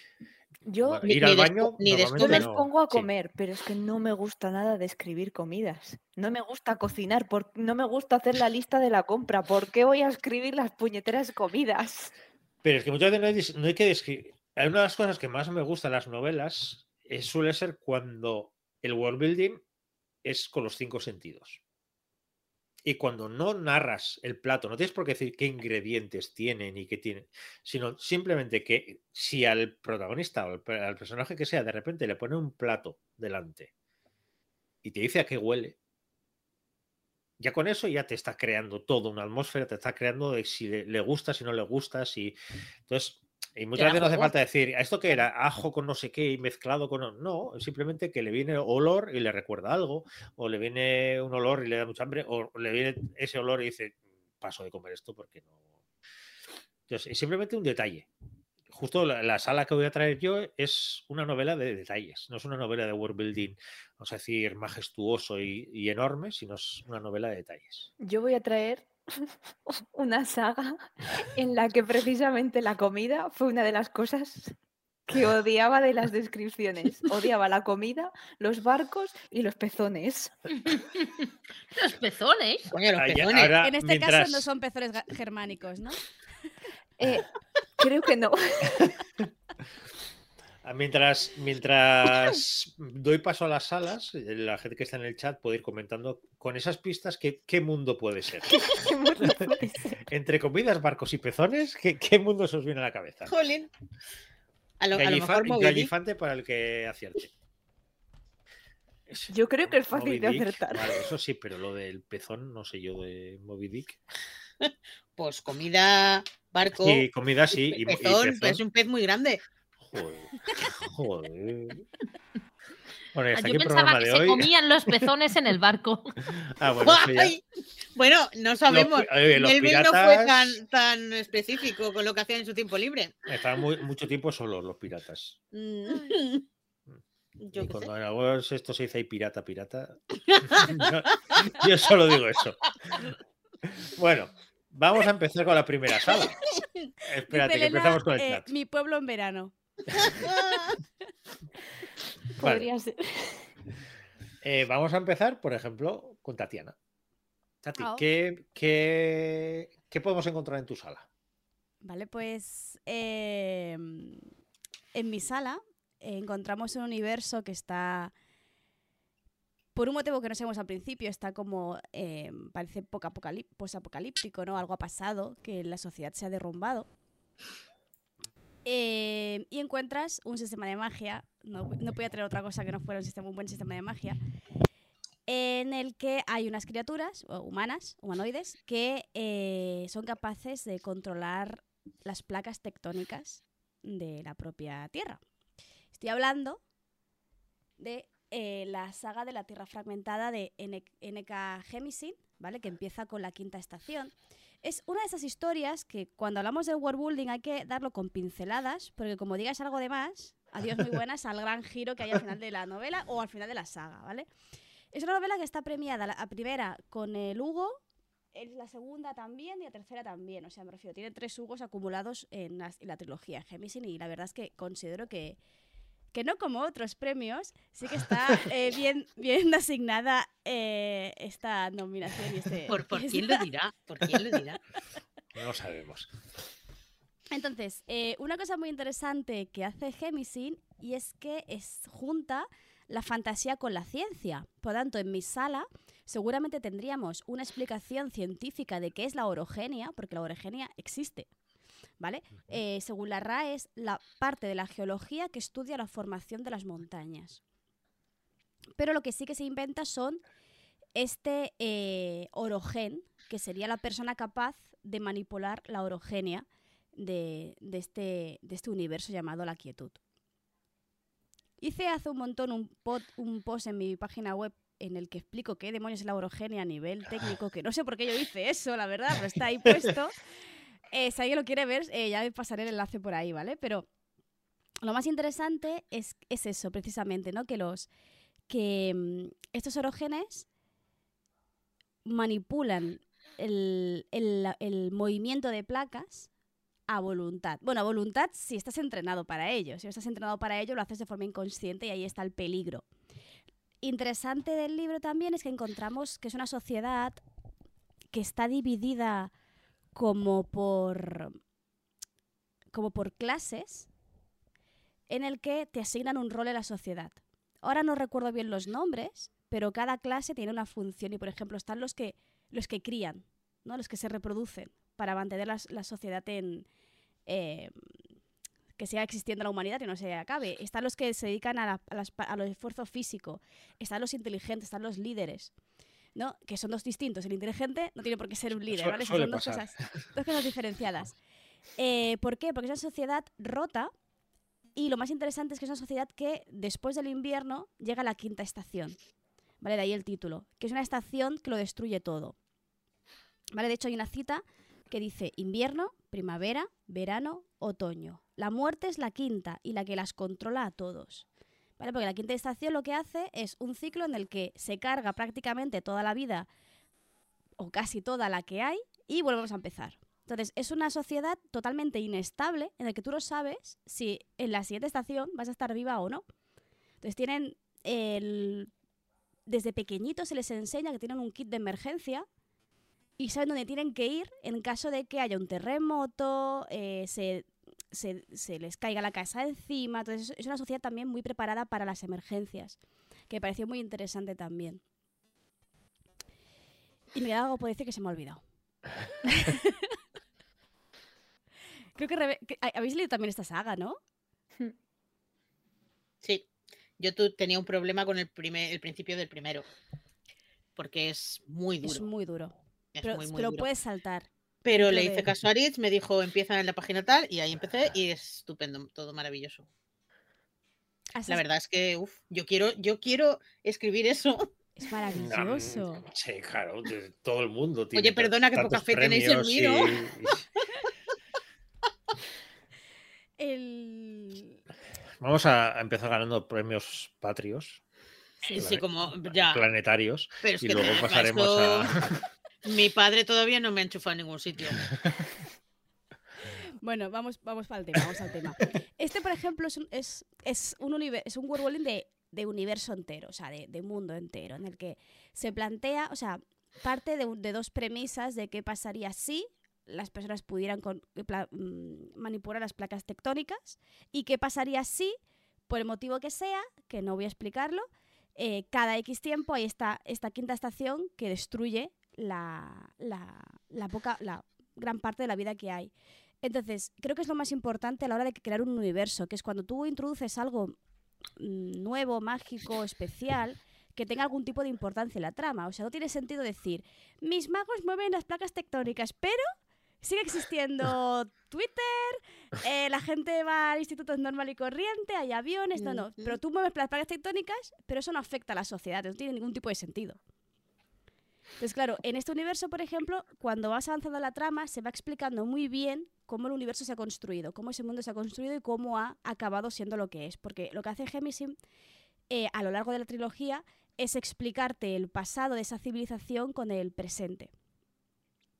Yo ir al baño. Ni después me pongo a comer, pero es que no me gusta nada de escribir comidas. No me gusta cocinar, no me gusta hacer la lista de la compra. ¿Por qué voy a escribir las puñeteras comidas? Pero es que muchas veces no hay, que describir. Una de las cosas que más me gustan las novelas es, suele ser cuando el world building es con los cinco sentidos. Y cuando no narras el plato, no tienes por qué decir qué ingredientes tienen y qué tienen, sino simplemente que si al protagonista o al personaje que sea de repente le pone un plato delante y te dice a qué huele, ya con eso ya te está creando toda una atmósfera, te está creando de si le, gusta, si no le gusta, si... Entonces, y muchas veces no hace falta decir, ¿esto qué era? Ajo con no sé qué y mezclado con... No, simplemente que le viene olor y le recuerda algo, o le viene un olor y le da mucha hambre, o le viene ese olor y dice, paso de comer esto porque no... Entonces, es simplemente un detalle. Justo la, sala que voy a traer yo es una novela de detalles, no es una novela de world building, vamos a decir, majestuoso y, y enorme, sino es una novela de detalles. Yo voy a traer una saga en la que precisamente la comida fue una de las cosas que odiaba de las descripciones. Odiaba la comida, los barcos y los pezones. ¿Los pezones? en este caso no son pezones germánicos, ¿no? Eh, creo que no. Mientras, mientras doy paso a las salas, la gente que está en el chat puede ir comentando con esas pistas qué, qué mundo puede ser. Entre comidas, barcos y pezones, ¿qué, qué mundo se os viene a la cabeza? Jolín. A lo, Gallifante para el que acierte. Yo creo que es fácil de acertar. Vale, eso sí, pero lo del pezón, no sé yo, de Moby Dick. Pues comida, barco. Sí, comida sí. Y, pezón, es un pez muy grande. Joder. Bueno, Yo pensaba que se comían los pezones en el barco. Ah, bueno, no sabemos. El no fue tan, tan, específico con lo que hacían en su tiempo libre. Estaban mucho tiempo solos los piratas. Mm. y cuando en algunos esto se dice ahí pirata, pirata. yo, solo digo eso. Bueno, vamos a empezar con la primera sala. Espérate, que empezamos con el eh, chat. mi pueblo en verano. Podría ser. Eh, vamos a empezar, por ejemplo, con Tatiana. Tati, ah. ¿qué, qué, podemos encontrar en tu sala? Vale, pues em, en mi sala encontramos un universo que está, por un motivo que no sabemos al principio, está como, em, parece post-apocalíptico, ¿no? Algo ha pasado, que la sociedad se ha derrumbado. Eh, y encuentras un sistema de magia, no, no podía traer otra cosa que no fuera un, buen sistema de magia, en el que hay unas criaturas humanas, humanoides, que eh, son capaces de controlar las placas tectónicas de la propia Tierra. Estoy hablando de eh, la saga de la Tierra fragmentada de N.K. Jemisin, ¿vale? que empieza con la quinta estación es una de esas historias que cuando hablamos de world building hay que darlo con pinceladas, porque como digas algo de más, adiós muy buenas al gran giro que hay al final de la novela o al final de la saga, ¿vale? Es una novela que está premiada la primera con el Hugo, la segunda también y la tercera también. O sea, me refiero, tiene tres Hugos acumulados en la, en la trilogía Gemisin y la verdad es que considero que que no como otros premios, sí que está eh, bien, bien asignada eh, esta nominación. Y este, ¿Por, quién lo dirá? ¿Por quién lo dirá? No lo sabemos. Entonces, eh, una cosa muy interesante que hace Gemisin y es que es junta la fantasía con la ciencia. Por tanto, en mi sala seguramente tendríamos una explicación científica de qué es la orogenia, porque la orogenia existe. ¿Vale? Eh, según la RAE es la parte de la geología que estudia la formación de las montañas. Pero lo que sí que se inventa son este eh, orogen, que sería la persona capaz de manipular la orogenia de, este, de este universo llamado la quietud. Hice hace un montón un, un post en mi página web en el que explico qué demonios es la orogenia a nivel técnico, que no sé por qué yo hice eso, la verdad, pero está ahí puesto. Eh, si alguien lo quiere ver, eh, ya pasaré el enlace por ahí, ¿vale? Pero lo más interesante es, eso, precisamente, ¿no? Que los que mm, estos orógenes manipulan el, movimiento de placas a voluntad. Bueno, a voluntad si estás entrenado para ello. Si no estás entrenado para ello, lo haces de forma inconsciente y ahí está el peligro. Interesante del libro también es que encontramos que es una sociedad que está dividida como por, como por clases en el que te asignan un rol en la sociedad. Ahora no recuerdo bien los nombres, pero cada clase tiene una función y, por ejemplo, están los que, los que crían, ¿no? los que se reproducen para mantener la, la sociedad en... Eh, que siga existiendo la humanidad y no se acabe. Están los que se dedican a, la, a, las, esfuerzo físico, están los inteligentes, están los líderes. ¿No? Que son dos distintos. El inteligente no tiene por qué ser un líder, ¿vale? Son dos cosas, dos cosas diferenciadas. Eh, ¿Por qué? Porque es una sociedad rota y lo más interesante es que es una sociedad que después del invierno llega a la quinta estación. ¿Vale? De ahí el título. Que es una estación que lo destruye todo. ¿Vale? De hecho, hay una cita que dice invierno, primavera, verano, otoño. La muerte es la quinta y la que las controla a todos. Porque la quinta estación lo que hace es un ciclo en el que se carga prácticamente toda la vida, o casi toda la que hay, y volvemos a empezar. Entonces, es una sociedad totalmente inestable en la que tú no sabes si en la siguiente estación vas a estar viva o no. Entonces, tienen. Desde pequeñitos se les enseña que tienen un kit de emergencia y saben dónde tienen que ir en caso de que haya un terremoto, eh, se, se, se, les caiga la casa encima. Entonces, es una sociedad también muy preparada para las emergencias, que me pareció muy interesante también. Y me algo por decir que se me ha olvidado. Creo que, Rebe que, habéis leído también esta saga, ¿no? Sí. Yo tu, tenía un problema con el, primer, el principio del primero. Porque es muy duro. Es muy duro. Es pero muy, muy pero duro. puedes saltar. Pero le hice caso a Aritz, me dijo empieza en la página tal y ahí empecé y es estupendo, todo maravilloso. Así La es- verdad es que uf, yo quiero, yo quiero escribir eso. Es maravilloso. Sí, claro, todo el mundo tiene. Oye, perdona, que poca fe tenéis en mí, ¿no? y- El... Vamos a empezar ganando premios patrios, Sí, Sí, como ya. planetarios, Pero es y que luego pasaremos esto- a. Mi padre todavía no me ha enchufado en ningún sitio. Bueno, vamos, vamos al tema, vamos al tema. Este, por ejemplo, es un, es, es un, de, universo entero, o sea, de, mundo entero, en el que se plantea, o sea, parte de, dos premisas de qué pasaría si las personas pudieran pla- mm, manipular las placas tectónicas y qué pasaría si, por el motivo que sea, que no voy a explicarlo, eh, cada X tiempo hay esta quinta estación que destruye la, la, la poca, la gran parte de la vida que hay. Entonces, creo que es lo más importante a la hora de crear un universo, que es cuando tú introduces algo mm, nuevo, mágico, especial, que tenga algún tipo de importancia en la trama. O sea, no tiene sentido decir, mis magos mueven las placas tectónicas, pero sigue existiendo Twitter, eh, la gente va al instituto normal y corriente, hay aviones, no, no. Pero tú mueves las placas tectónicas, pero eso no afecta a la sociedad, no tiene ningún tipo de sentido. Entonces, claro, en este universo, por ejemplo, cuando vas avanzando la trama, se va explicando muy bien cómo el universo se ha construido, cómo ese mundo se ha construido y cómo ha acabado siendo lo que es. Porque lo que hace Gemisim eh, a lo largo de la trilogía es explicarte el pasado de esa civilización con el presente.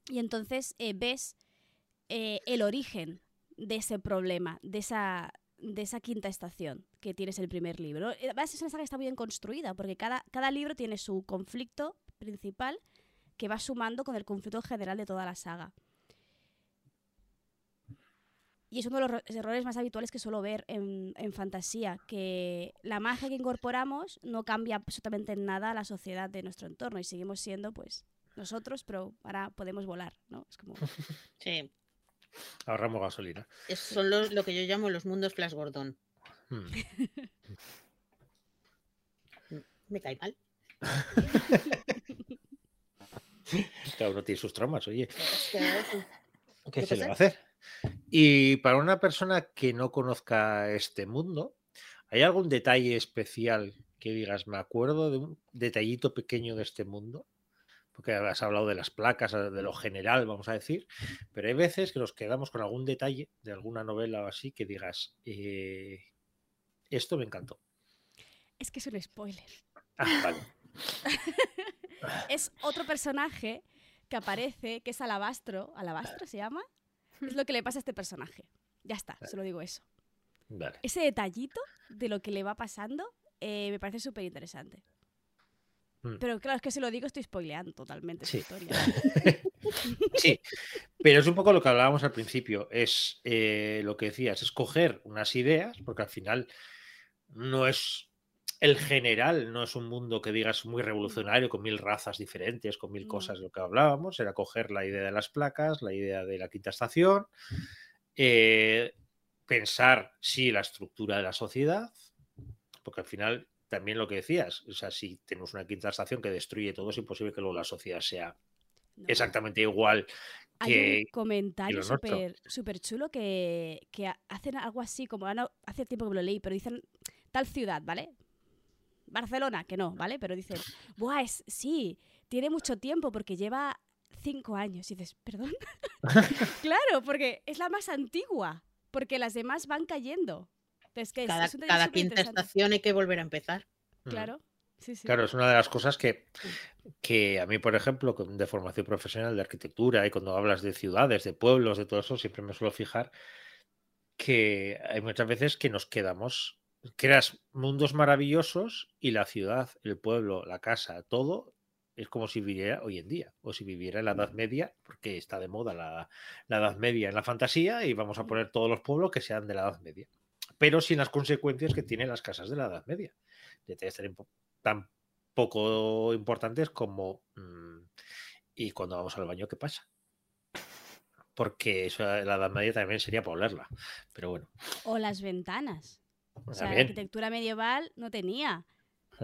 Y entonces eh, ves eh, el origen de ese problema, de esa, de esa quinta estación que tienes en el primer libro. Eh, Además, es una saga que está muy bien construida, porque cada, cada libro tiene su conflicto principal que va sumando con el conflicto general de toda la saga. Y es uno de los ro- errores más habituales que suelo ver en, en fantasía, que la magia que incorporamos no cambia absolutamente en nada a la sociedad de nuestro entorno y seguimos siendo pues nosotros, pero ahora podemos volar, ¿no? Es como... Sí, Ahorramos gasolina. es- son los- lo que yo llamo los mundos Flash Gordon. Hmm. Me cae mal. Cada uno tiene sus traumas, oye. ¿Qué se le va a hacer? Y para una persona que no conozca este mundo, ¿hay algún detalle especial que digas, me acuerdo de un detallito pequeño de este mundo? Porque has hablado de las placas, de lo general, vamos a decir, pero hay veces que nos quedamos con algún detalle de alguna novela o así que digas, eh, esto me encantó. Es que es un spoiler. Ah, vale. Es otro personaje que aparece, que es Alabastro. ¿Alabastro se llama? Es lo que le pasa a este personaje. Ya está, solo digo eso. Vale. Ese detallito de lo que le va pasando eh, me parece súper interesante. Mm. Pero claro, es que si lo digo estoy spoileando totalmente Sí. su historia. Sí, pero es un poco lo que hablábamos al principio, es eh, lo que decías, es coger unas ideas, porque al final no es el general no es un mundo que digas muy revolucionario, con mil razas diferentes, con mil Mm. cosas de lo que hablábamos. Era coger la idea de las placas, la idea de la quinta estación, eh, pensar, sí, la estructura de la sociedad, porque al final también lo que decías, o sea, si tenemos una quinta estación que destruye todo, es imposible que luego la sociedad sea No. exactamente igual Hay que... un comentario súper chulo que, que ha- hacen algo así, como hace tiempo que me lo leí, pero dicen tal ciudad, ¿vale? Barcelona, que no, ¿vale? Pero dicen, Buah, es, sí, tiene mucho tiempo porque lleva cinco años. Y dices, ¿perdón? claro, porque es la más antigua, porque las demás van cayendo. Entonces, que es, Cada, es un cada quinta estación hay que volver a empezar. Claro, sí, sí. Claro, es una de las cosas que, que a mí, por ejemplo, de formación profesional de arquitectura y cuando hablas de ciudades, de pueblos, de todo eso, siempre me suelo fijar que hay muchas veces que nos quedamos, creas mundos maravillosos y la ciudad, el pueblo, la casa, todo es como si viviera hoy en día o si viviera en la Edad Media, porque está de moda la, la Edad Media en la fantasía y vamos a poner todos los pueblos que sean de la Edad Media, pero sin las consecuencias que tienen las casas de la Edad Media. Detalles tan poco importantes como mm, y cuando vamos al baño, ¿qué pasa? Porque eso la Edad Media también sería para olerla. Pero bueno, O las ventanas. O sea, la arquitectura medieval no tenía.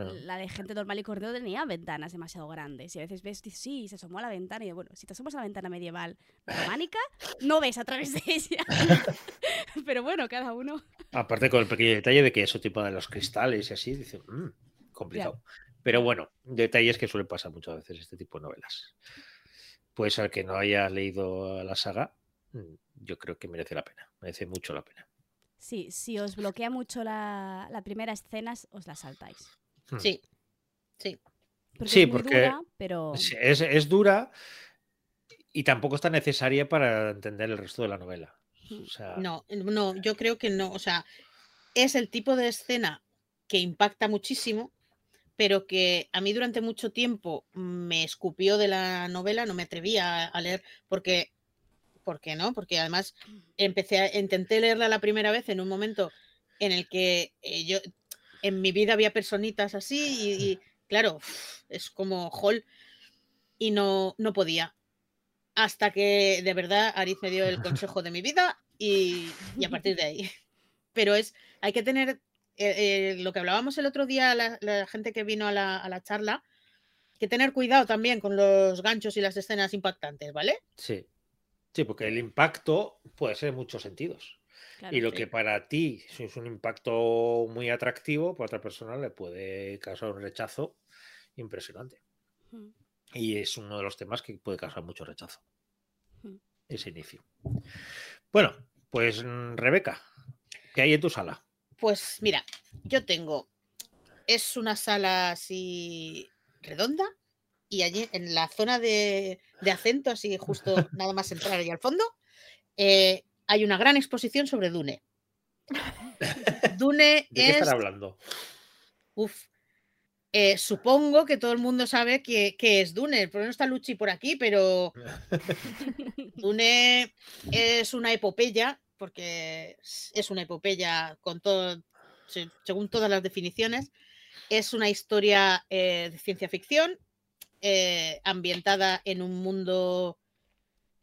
La de gente normal y correo tenía ventanas demasiado grandes. Y a veces ves, sí, se asomó a la ventana. Y yo, bueno, si te asomas a la ventana medieval románica, no ves a través de ella. Pero bueno, cada uno. Aparte con el pequeño detalle de que eso tipo de los cristales y así, dice, "Mm, complicado. Pero bueno, detalles que suelen pasar muchas veces este tipo de novelas. Pues al que no haya leído la saga, mm, yo creo que merece la pena, merece mucho la pena. Sí, si os bloquea mucho la, la primera escena, os la saltáis. Hmm. Sí, sí. Porque Sí, es muy porque dura, pero. Es, es dura y tampoco está necesaria para entender el resto de la novela. O sea, No, no, yo creo que no. O sea, es el tipo de escena que impacta muchísimo, pero que a mí durante mucho tiempo me escupió de la novela, no me atrevía a, a leer porque, ¿por qué no? Porque además empecé a, intenté leerla la primera vez en un momento en el que eh, yo en mi vida había personitas así y, claro, es como Hall y no, no podía. Hasta que de verdad Ariz me dio el consejo de mi vida y, y a partir de ahí. Pero es, hay que tener eh, eh, lo que hablábamos el otro día, la, la gente que vino a la, a la charla, que tener cuidado también con los ganchos y las escenas impactantes, ¿vale? sí. Sí, porque el impacto puede ser en muchos sentidos. Claro, y lo sí. que para ti es un impacto muy atractivo, para otra persona le puede causar un rechazo impresionante. Mm. Y es uno de los temas que puede causar mucho rechazo. Mm. Ese inicio. Bueno, pues mm, Rebeca, ¿qué hay en tu sala? Pues mira, yo tengo, es una sala así redonda y allí en la zona de, de acento, así justo nada más entrar ahí al fondo, eh, hay una gran exposición sobre Dune. Dune ¿De qué es estar hablando? Uf. Eh, supongo que todo el mundo sabe que, que es Dune. Por no está Luchi por aquí, pero Dune es una epopeya, porque es- una epopeya con todo, se- según todas las definiciones. Es una historia eh, de ciencia ficción eh, ambientada en un mundo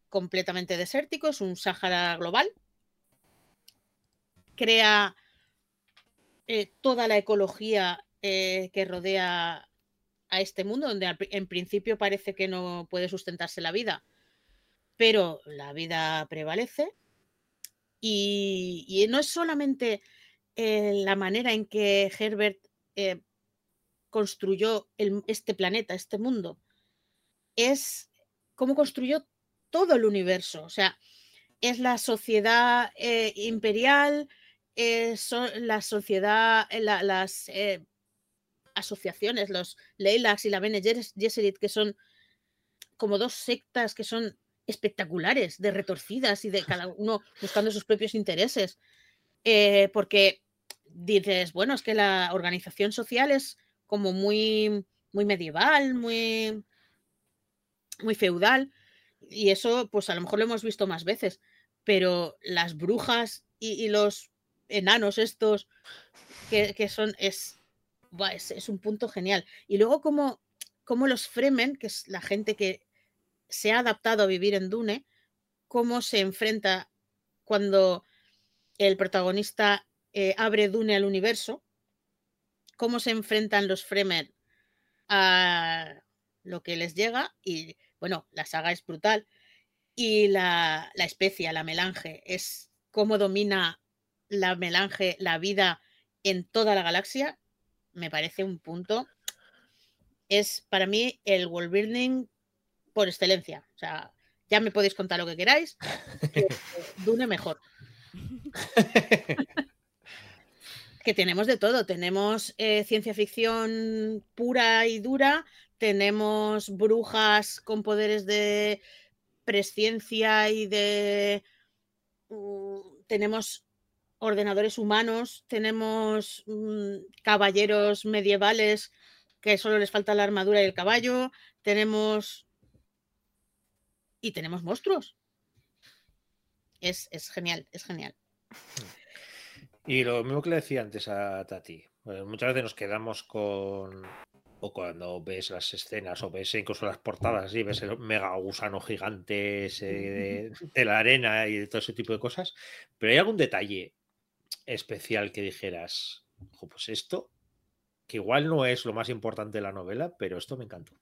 completamente desértico, es un Sáhara global. Crea eh, toda la ecología eh, que rodea a este mundo, donde en principio parece que no puede sustentarse la vida, pero la vida prevalece. Y, no es solamente eh, la manera en que Herbert construyó este planeta, este mundo, es cómo construyó todo el universo. O sea, es la sociedad eh, imperial, eh, son la sociedad, eh, la- las eh, asociaciones, los Leilax y la Bene Ges- Gesserit, que son como dos sectas que son espectaculares, de retorcidas y de cada uno buscando sus propios intereses. Porque dices, bueno, es que la organización social es como muy, muy medieval, muy, muy feudal, y eso, pues a lo mejor lo hemos visto más veces, pero las brujas y, los enanos estos que, que son, es es, un punto genial. Y luego como, como los Fremen, que es la gente que se ha adaptado a vivir en Dune, cómo se enfrenta cuando el protagonista eh, abre Dune al universo, cómo se enfrentan los Fremen a lo que les llega y bueno, la saga es brutal y la, la especia, la melange, es cómo domina la melange la vida en toda la galaxia, me parece un punto. Es para mí el world building por excelencia. O sea, ya me podéis contar lo que queráis. Dune mejor. que tenemos de todo. Tenemos eh, ciencia ficción pura y dura, tenemos brujas con poderes de presciencia y de... Mm, tenemos ordenadores humanos, tenemos mm, caballeros medievales que solo les falta la armadura y el caballo, tenemos... Y tenemos monstruos. Es, es genial, es genial. Y lo mismo que le decía antes a Tati, muchas veces nos quedamos con, o cuando ves las escenas o ves incluso las portadas y ves el mega gusano gigante de, de, la arena y de todo ese tipo de cosas, pero hay algún detalle especial que dijeras, pues esto, que igual no es lo más importante de la novela, pero esto me encantó.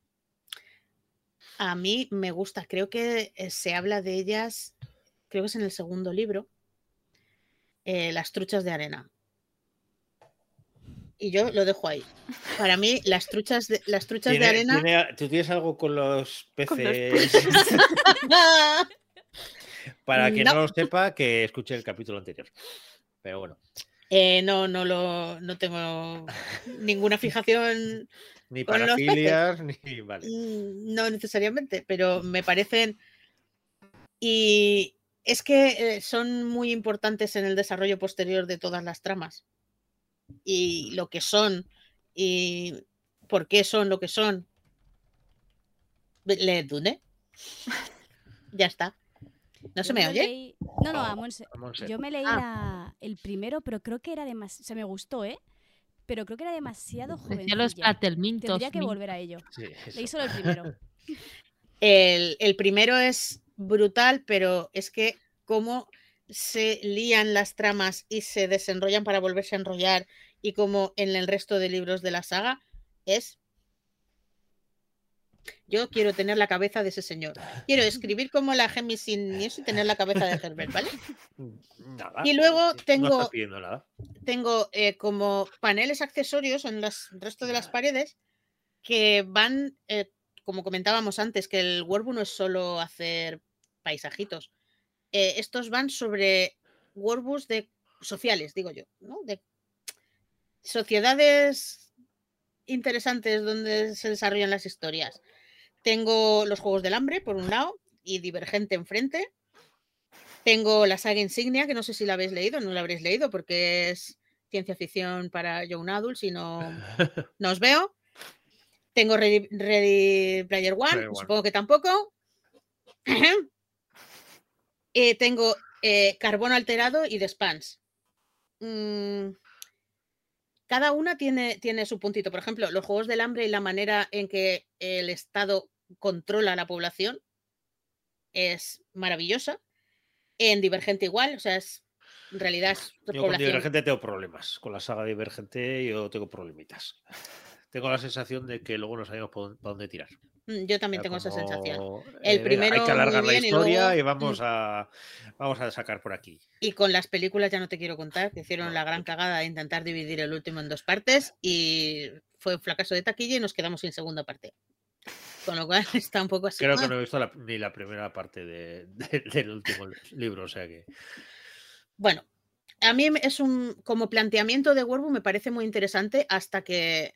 A mí me gusta, creo que eh, se habla de ellas, creo que es en el segundo libro, eh, las truchas de arena. Y yo lo dejo ahí. Para mí, las truchas de, las truchas de arena. ¿Tú tienes algo con los peces? Para quien no. lo sepa, que escuche el capítulo anterior. Pero bueno. Eh, no, no lo no tengo ninguna fijación. ni para filias, ni vale. Mm, no necesariamente, pero me parecen. Y, es que eh, son muy importantes en el desarrollo posterior de todas las tramas. Y lo que son, y por qué son lo que son. ¿Le Dune? ya está. ¿No se me oye? No, no, a Monse. Yo me leí ah. el primero, pero creo que era demasiado. Se me gustó, ¿eh? Pero creo que era demasiado joven. Tendría que volver a ello. leí solo el primero. El, el primero es brutal, pero es que cómo se lían las tramas y se desenrollan para volverse a enrollar y como en el resto de libros de la saga es yo quiero tener la cabeza de ese señor. Quiero escribir como la Gemi sin y tener la cabeza de Herbert, ¿vale? y luego tengo, tengo eh, como paneles accesorios en el resto de las paredes que van eh, como comentábamos antes, que el Warbu no es solo hacer paisajitos. Eh, estos van sobre Warbus de sociales, digo yo, ¿no? De sociedades interesantes donde se desarrollan las historias. Tengo los Juegos del Hambre, por un lado, y Divergente enfrente. Tengo la saga Insignia, que no sé si la habéis leído, no la habréis leído porque es ciencia ficción para young adults y no, no os veo. Tengo Ready, Player One, supongo que tampoco. Eh, tengo eh, carbono alterado y de spans. Mm, cada una tiene, tiene su puntito. Por ejemplo, los Juegos del Hambre y la manera en que el Estado controla la población es maravillosa. En Divergente igual, o sea, es en realidad es yo con Divergente tengo problemas. Con la saga Divergente yo tengo problemitas tengo la sensación de que luego no sabemos por dónde tirar. Mm, yo también tengo esa sensación. El eh, primero hay que alargar la historia y, vamos, mm. a, vamos a sacar por aquí. Y con las películas ya no te quiero contar, que hicieron la gran cagada de intentar dividir el último en dos partes y fue un fracaso de taquilla y nos quedamos sin segunda parte. Con lo cual está un poco así. Creo que no he visto ni la primera parte del último libro, o sea que. Bueno, a mí es un como planteamiento de Werbu me parece muy interesante hasta que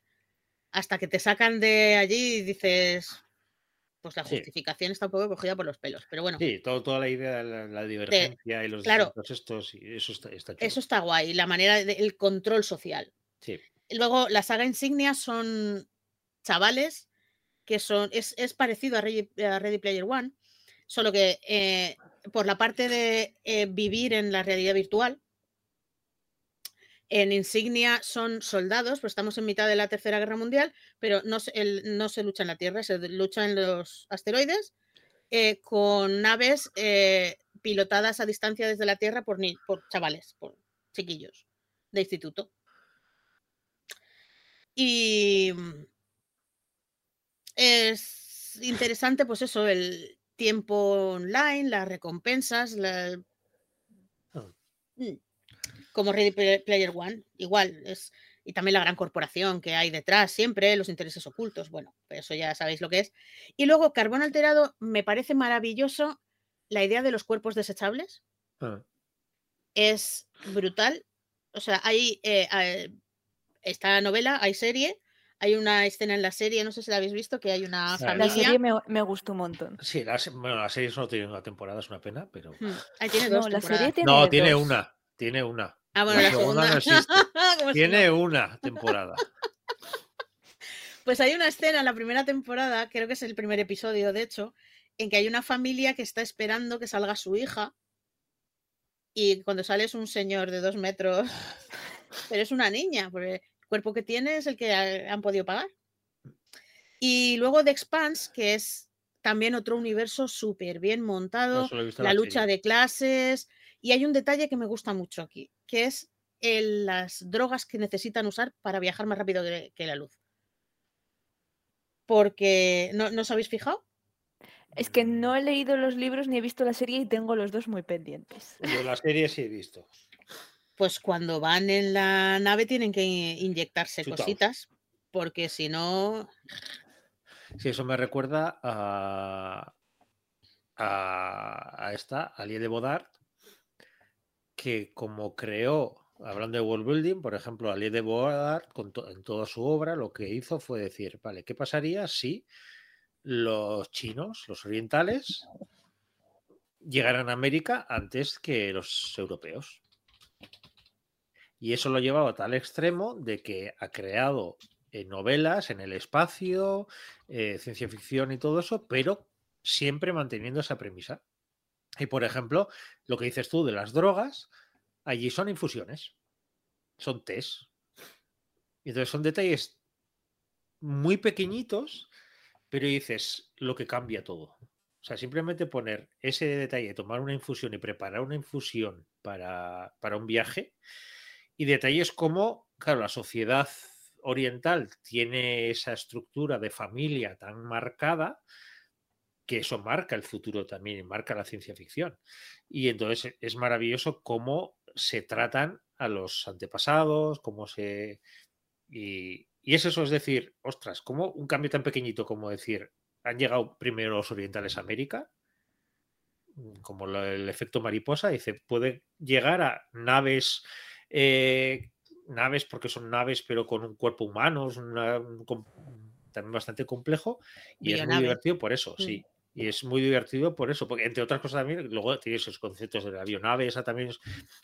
hasta que te sacan de allí y dices, pues la justificación está un poco cogida por los pelos. Pero bueno. Sí, toda la idea de la, divergencia y los claro, estos, eso está, está Eso está guay, la manera del control social. Sí. Luego, la saga insignia son chavales que son. Es, parecido a Ready, Player One, solo que eh, por la parte de eh, vivir en la realidad virtual, En Insignia son soldados, pues estamos en mitad de la Tercera Guerra Mundial, pero no se, no se lucha en la Tierra, se lucha en los asteroides eh, con naves eh, pilotadas a distancia desde la Tierra por, por chavales, por chiquillos de instituto. Y es interesante, pues eso, el tiempo online, las recompensas, la... Como Ready Player One, igual, es, y también la gran corporación que hay detrás, siempre, los intereses ocultos, bueno, eso ya sabéis lo que es. Y luego, Carbón Alterado, me parece maravilloso la idea de los cuerpos desechables. Ah. Es brutal. O sea, hay eh, esta novela, hay serie, hay una escena en la serie, no sé si la habéis visto, que hay una familia. La serie me, gustó un montón. Sí, la, bueno, la serie solo tiene una temporada, es una pena, pero. Hmm, ahí tiene dos. No, la serie tiene no, tiene una. Tiene una. Ah, bueno, la, segunda, no existe. Tiene una temporada. Pues hay una escena en la primera temporada, creo que es el primer episodio, de hecho, en que hay una familia que está esperando que salga su hija. Y cuando sale es un señor de dos metros, pero es una niña, porque el cuerpo que tiene es el que han podido pagar. Y luego The Expanse, que es también otro universo súper bien montado, la, lucha de clases, y hay un detalle que me gusta mucho aquí, que es las drogas que necesitan usar para viajar más rápido que, la luz. Porque, ¿no, ¿no os habéis fijado? Es que no he leído los libros ni he visto la serie y tengo los dos muy pendientes. Yo la serie sí he visto. Pues cuando van en la nave tienen que inyectarse cositas, porque si no... Sí, eso me recuerda a, a, a esta, a Lie de Bodart, que como creó, hablando de world building, por ejemplo, Ali de Board, en toda su obra, lo que hizo fue decir, vale, ¿qué pasaría si los chinos, los orientales, llegaran a América antes que los europeos? Y eso lo ha llevado a tal extremo de que ha creado eh, novelas en el espacio, eh, ciencia ficción y todo eso, pero siempre manteniendo esa premisa. Y por ejemplo, lo que dices tú de las drogas, allí son infusiones, son test. Entonces son detalles muy pequeñitos, pero dices lo que cambia todo. O sea, simplemente poner ese detalle, tomar una infusión y preparar una infusión para, para un viaje. Y detalles como, claro, la sociedad oriental tiene esa estructura de familia tan marcada que eso marca el futuro también, marca la ciencia ficción. Y entonces es maravilloso cómo se tratan a los antepasados, cómo se... Y, es eso, es decir, ostras, como un cambio tan pequeñito como decir, han llegado primero los orientales a América, como el efecto mariposa, dice, puede llegar a naves, eh, naves porque son naves, pero con un cuerpo humano, es también bastante complejo, y es muy divertido por eso, sí. Y es muy divertido por eso, porque entre otras cosas también, luego tienes esos conceptos de la avionave, esa también es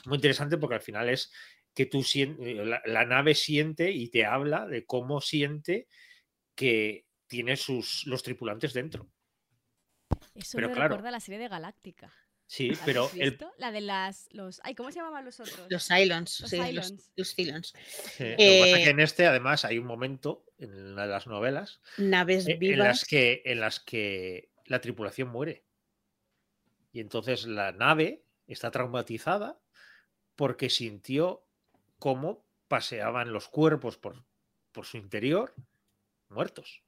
muy interesante porque al final es que tú la, la nave siente y te habla de cómo siente que tiene sus, los tripulantes dentro. Eso me recuerda a la serie de Galáctica. Sí, pero el... la de las los ay, ¿cómo se llamaban los otros? Los Cylons, los, sí, los, Cylons. que eh, en este además hay un momento en las novelas naves vivas en las que en las que la tripulación muere. Y entonces la nave está traumatizada porque sintió cómo paseaban los cuerpos por, por su interior muertos.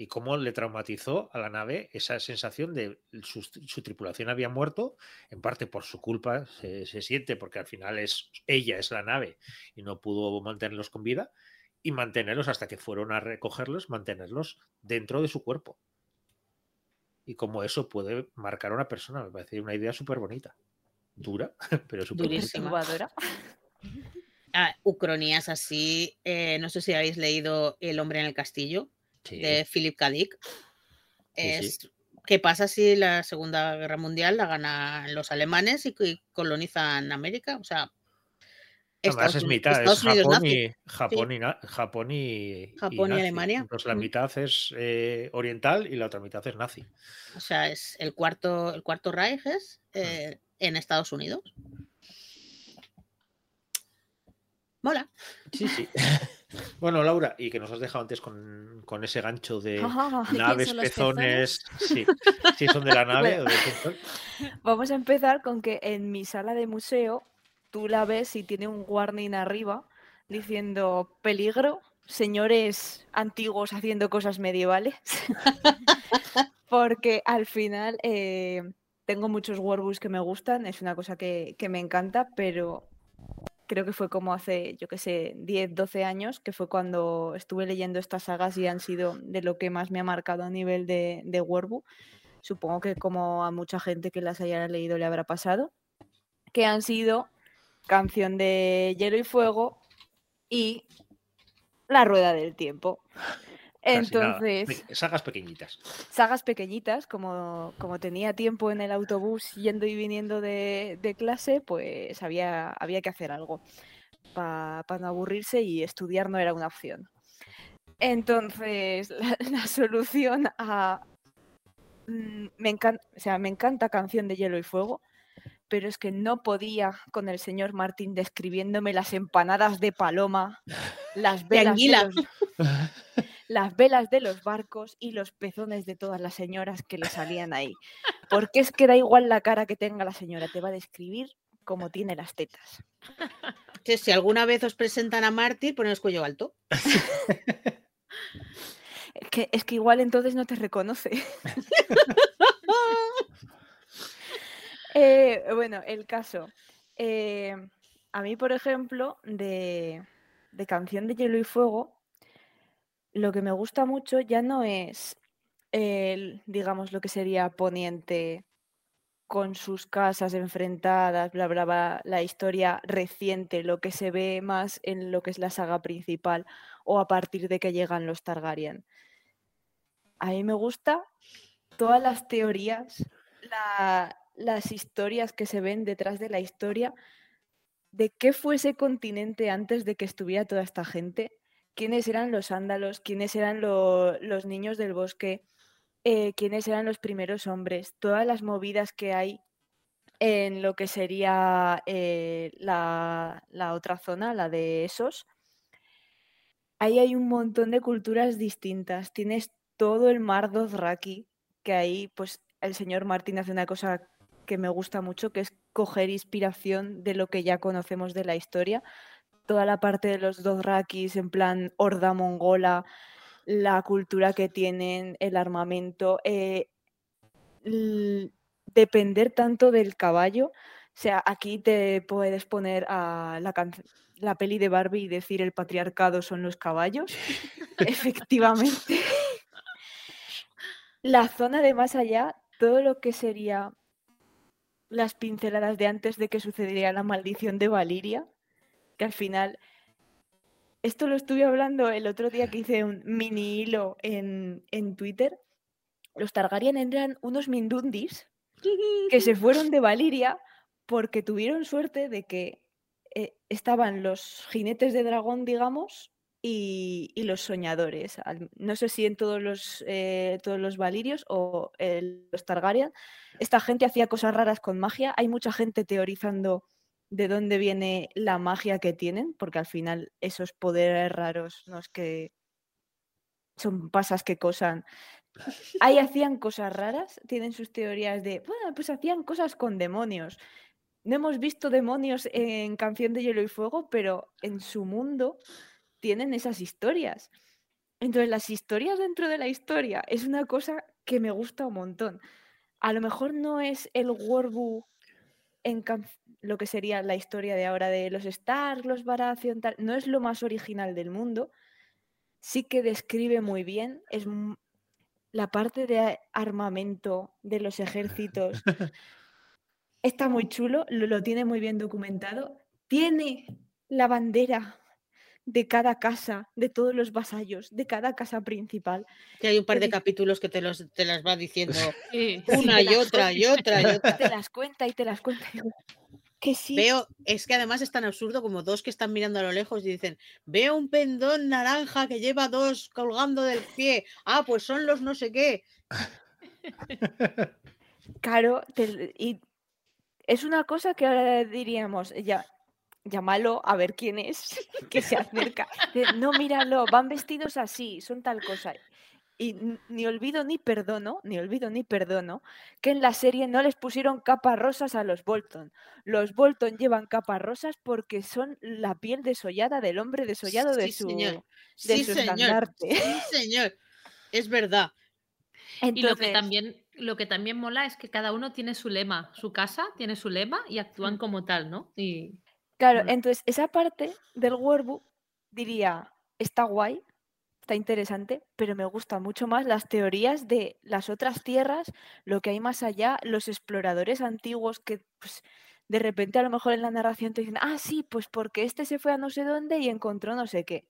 Y cómo le traumatizó a la nave esa sensación de su, su tripulación había muerto, en parte por su culpa se, se, siente, porque al final es ella es la nave y no pudo mantenerlos con vida, y mantenerlos hasta que fueron a recogerlos, mantenerlos dentro de su cuerpo y cómo eso puede marcar a una persona. Me parece una idea súper bonita. Dura, pero súper bonita. Ah, Ucronías así. Eh, no sé si habéis leído El hombre en el castillo de Philip K. Dick. Es, ¿Qué pasa si la Segunda Guerra Mundial la ganan los alemanes y, y colonizan América? O sea, Además es mitad, es Japón y, Japón, y, Japón y, Japón y, Alemania. La mitad es eh, oriental y la otra mitad es nazi. O sea, es el cuarto, el cuarto Reich es, mm. eh, en Estados Unidos. Mola. Sí, sí. Bueno, Laura, y que nos has dejado antes con, con ese gancho de naves, pezones. Sí, sí, son de la nave o de. Vamos a empezar con que en mi sala de museo tú la ves y tiene un warning arriba diciendo peligro, señores antiguos haciendo cosas medievales. Porque al final eh, tengo muchos Warbus que me gustan, es una cosa que, que me encanta, pero creo que fue como hace, yo qué sé, 10, 12 años, que fue cuando estuve leyendo estas sagas y han sido de lo que más me ha marcado a nivel de, de Warbu. Supongo que como a mucha gente que las haya leído le habrá pasado, que han sido Canción de Hielo y Fuego y La Rueda del Tiempo. Entonces, Sagas pequeñitas. sagas pequeñitas, como, como tenía tiempo en el autobús yendo y viniendo de, de clase, pues había, había que hacer algo para no aburrirse y estudiar no era una opción. Entonces, la, la solución a... mm, Me encanta, o sea, me encanta Canción de Hielo y Fuego, pero es que no podía con el señor Martín describiéndome las empanadas de paloma, las velas de los, las velas de los barcos y los pezones de todas las señoras que le salían ahí. Porque es que da igual la cara que tenga la señora, te va a describir como tiene las tetas. Que si alguna vez os presentan a Mártir, poneros cuello alto. Es que, es que igual entonces no te reconoce. Eh, bueno, el caso. eh, a mí, por ejemplo, de, de Canción de Hielo y Fuego, lo que me gusta mucho ya no es, el, digamos, lo que sería Poniente con sus casas enfrentadas, bla, bla, bla, la historia reciente, lo que se ve más en lo que es la saga principal o a partir de que llegan los Targaryen. A mí me gusta todas las teorías, la- las historias que se ven detrás de la historia, de qué fue ese continente antes de que estuviera toda esta gente, quiénes eran los ándalos, quiénes eran lo- los niños del bosque, eh, quiénes eran los primeros hombres, todas las movidas que hay en lo que sería eh, la, la otra zona, la de esos. Ahí hay un montón de culturas distintas. Tienes todo el mar Dothraki, que ahí pues el señor Martín hace una cosa que me gusta mucho, que es coger inspiración de lo que ya conocemos de la historia. Toda la parte de los Dothrakis en plan horda mongola, la cultura que tienen, el armamento, eh, depender tanto del caballo. O sea, aquí te puedes poner a la, la peli de Barbie y decir el patriarcado son los caballos. Efectivamente. La zona de más allá, todo lo que sería las pinceladas de antes de que sucediera la maldición de Valiria, que al final esto lo estuve hablando el otro día que hice un mini hilo en, en Twitter. Los Targaryen eran unos mindundis que se fueron de Valiria porque tuvieron suerte de que eh, estaban los jinetes de dragón, digamos, y, los soñadores. No sé si en todos los, eh, todos los valirios o en los Targaryen. Esta gente hacía cosas raras con magia. Hay mucha gente teorizando de dónde viene la magia que tienen, porque al final esos poderes raros no es que son pasas que cosan. Ahí hacían cosas raras, tienen sus teorías de, bueno, pues hacían cosas con demonios. No hemos visto demonios en Canción de Hielo y Fuego, pero en su mundo tienen esas historias. Entonces, las historias dentro de la historia es una cosa que me gusta un montón. A lo mejor no es el Warbu en lo que sería la historia de ahora de los Stark, los Baratheon, tal, no es lo más original del mundo. Sí que describe muy bien, es la parte de armamento de los ejércitos. Está muy chulo, lo, lo tiene muy bien documentado. Tiene la bandera de cada casa, de todos los vasallos, de cada casa principal. Que hay un par de capítulos que te, los, te las va diciendo Sí. una y otra y otra y otra. Te las cuenta y te las cuenta. Que sí. Veo, es que además es tan absurdo como dos que están mirando a lo lejos y dicen, veo un pendón naranja que lleva dos colgando del pie. Ah, pues son los no sé qué. Claro, te- y es una cosa que ahora diríamos, ya, llámalo a ver quién es, que se acerca. No, míralo, van vestidos así, son tal cosa. Y ni olvido ni perdono, ni olvido ni perdono, que en la serie no les pusieron capas rosas a los Bolton. Los Bolton llevan capas rosas porque son la piel desollada del hombre desollado de su, señor. de Sí, su señor. estandarte. Sí, señor. Es verdad. Y lo que también, lo que también mola es que cada uno tiene su lema, su casa tiene su lema y actúan como tal, ¿no? Y Claro, entonces esa parte del Werewolf diría, está guay, está interesante, pero me gustan mucho más las teorías de las otras tierras, lo que hay más allá, los exploradores antiguos que pues, de repente a lo mejor en la narración te dicen, ah, sí, pues porque este se fue a no sé dónde y encontró no sé qué.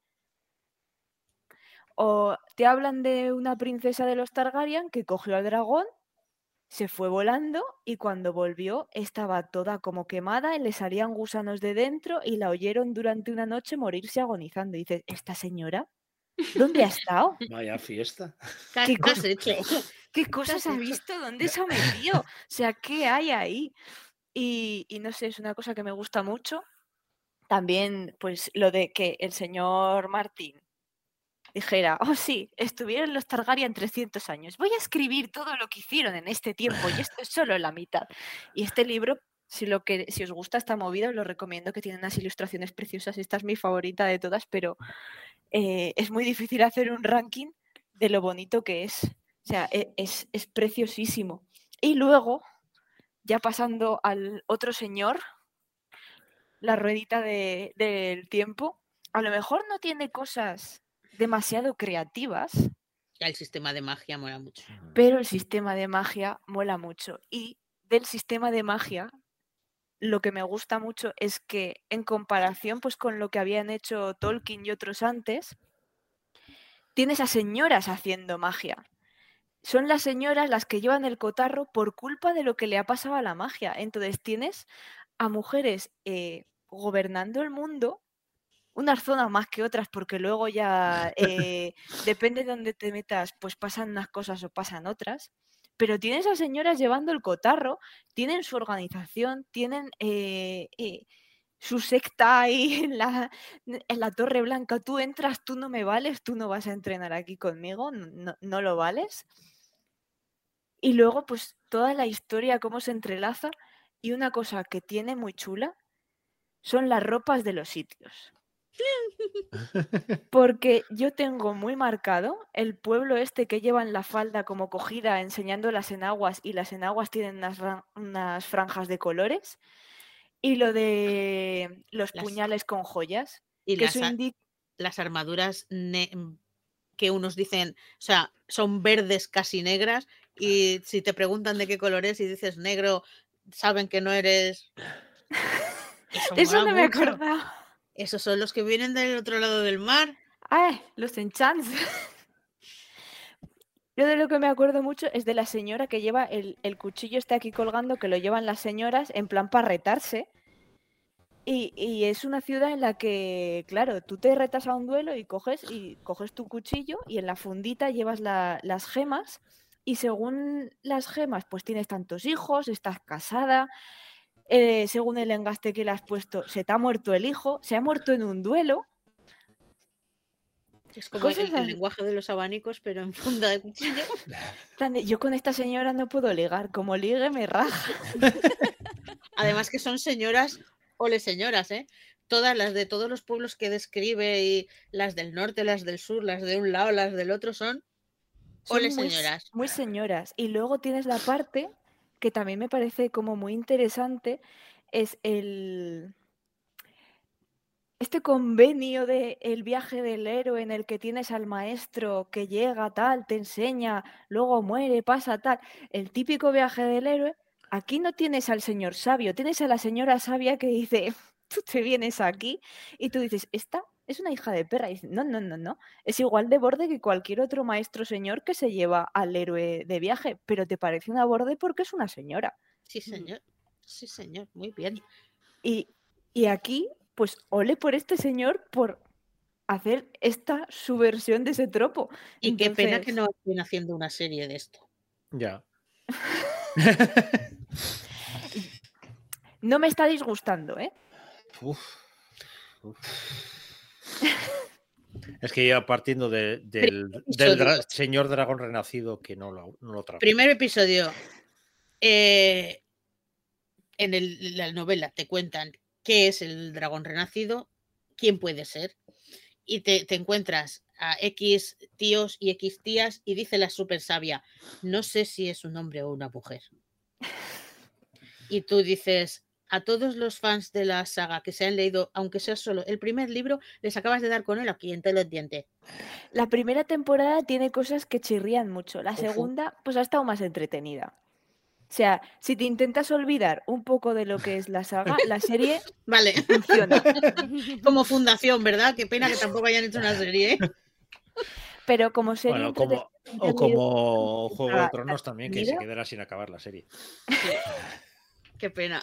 O te hablan de una princesa de los Targaryen que cogió al dragón, se fue volando y cuando volvió estaba toda como quemada y le salían gusanos de dentro y la oyeron durante una noche morirse agonizando. Y dices, ¿esta señora? ¿Dónde ha estado? Vaya fiesta. ¿Qué ¿Qué has hecho? ¿Qué cosas ha visto? ¿Dónde se ha metido? O sea, ¿qué hay ahí? Y, y no sé, es una cosa que me gusta mucho. También, pues, lo de que el señor Martín dijera, oh sí, estuvieron los Targaryen 300 años, voy a escribir todo lo que hicieron en este tiempo y esto es solo la mitad. Y este libro, si, lo que, si os gusta esta movida, os lo recomiendo, que tiene unas ilustraciones preciosas. Esta es mi favorita de todas, pero eh, es muy difícil hacer un ranking de lo bonito que es. O sea, e- es, es preciosísimo. Y luego, ya pasando al otro señor, la ruedita de- del tiempo, a lo mejor no tiene cosas demasiado creativas, El sistema de magia mola mucho. pero el sistema de magia mola mucho. Y del sistema de magia, lo que me gusta mucho es que en comparación pues, con lo que habían hecho Tolkien y otros antes, tienes a señoras haciendo magia. Son las señoras las que llevan el cotarro por culpa de lo que le ha pasado a la magia. Entonces tienes a mujeres eh, gobernando el mundo, unas zonas más que otras, porque luego ya eh, depende de dónde te metas, pues pasan unas cosas o pasan otras. Pero tienes a señoras llevando el cotarro, tienen su organización, tienen eh, eh, su secta ahí en la, en la Torre Blanca. Tú entras, tú no me vales, tú no vas a entrenar aquí conmigo, no, no lo vales. Y luego, pues toda la historia, cómo se entrelaza. Y una cosa que tiene muy chula son las ropas de los sitios. Porque yo tengo muy marcado el pueblo este que llevan la falda como cogida enseñando las enaguas y las enaguas tienen unas, unas franjas de colores. Y lo de los Las- puñales con joyas. Y Que las, eso indica las armaduras ne- que unos dicen, o sea, son verdes casi negras y si te preguntan de qué color es y dices negro, saben que no eres... Eso eso no me acordaba. Esos son los que vienen del otro lado del mar. ¡Ay! Los enchants. Yo de lo que me acuerdo mucho es de la señora que lleva el, el cuchillo este aquí colgando, que lo llevan las señoras en plan para retarse. Y, y es una ciudad en la que, claro, tú te retas a un duelo y coges, y coges tu cuchillo y en la fundita llevas la- las gemas. Y según las gemas, pues tienes tantos hijos, estás casada. Eh, según el engaste que le has puesto, se te ha muerto el hijo, se ha muerto en un duelo. Es como el, lenguaje de los abanicos, pero en funda de cuchillo. Yo con esta señora no puedo ligar, como ligue me raja. Además que son señoras, ole señoras, ¿eh? Todas las de todos los pueblos que describe y las del norte, las del sur, las de un lado, las del otro son Son ole muy señoras. Muy señoras. Y luego tienes la parte que también me parece como muy interesante, es el... Este convenio de el viaje del héroe en el que tienes al maestro que llega tal, te enseña, luego muere, pasa tal. El típico viaje del héroe. Aquí no tienes al señor sabio, tienes a la señora sabia que dice, tú te vienes aquí y tú dices, esta es una hija de perra. Y dice, no, no, no, no. Es igual de borde que cualquier otro maestro señor que se lleva al héroe de viaje, pero te parece una borde porque es una señora. Sí, señor. Sí, señor. Muy bien. Y, y aquí, pues, ole por este señor por hacer esta subversión de ese tropo. Y qué pena que no estén haciendo una serie de esto. Ya. No me está disgustando, ¿eh? Uf. Es que ya partiendo de- del, del dra- señor dragón renacido que no lo, no lo trajo. Primer episodio. eh, en el- la novela te cuentan qué es el dragón renacido, quién puede ser, y te, te encuentras a X tíos y X tías y dice la super sabia, no sé si es un hombre o una mujer. Y tú dices, a todos los fans de la saga que se han leído, aunque sea solo el primer libro, les acabas de dar con él aquí en te los dientes. La primera temporada tiene cosas que chirrían mucho. La segunda, pues ha estado más entretenida. O sea, si te intentas olvidar un poco de lo que es la saga, la serie Vale, funciona. como fundación, ¿verdad? Qué pena que tampoco hayan hecho una serie. ¿eh? Pero como serie Bueno, como, o como Juego de Ah, Tronos también, que se quedará sin acabar la serie. Qué pena.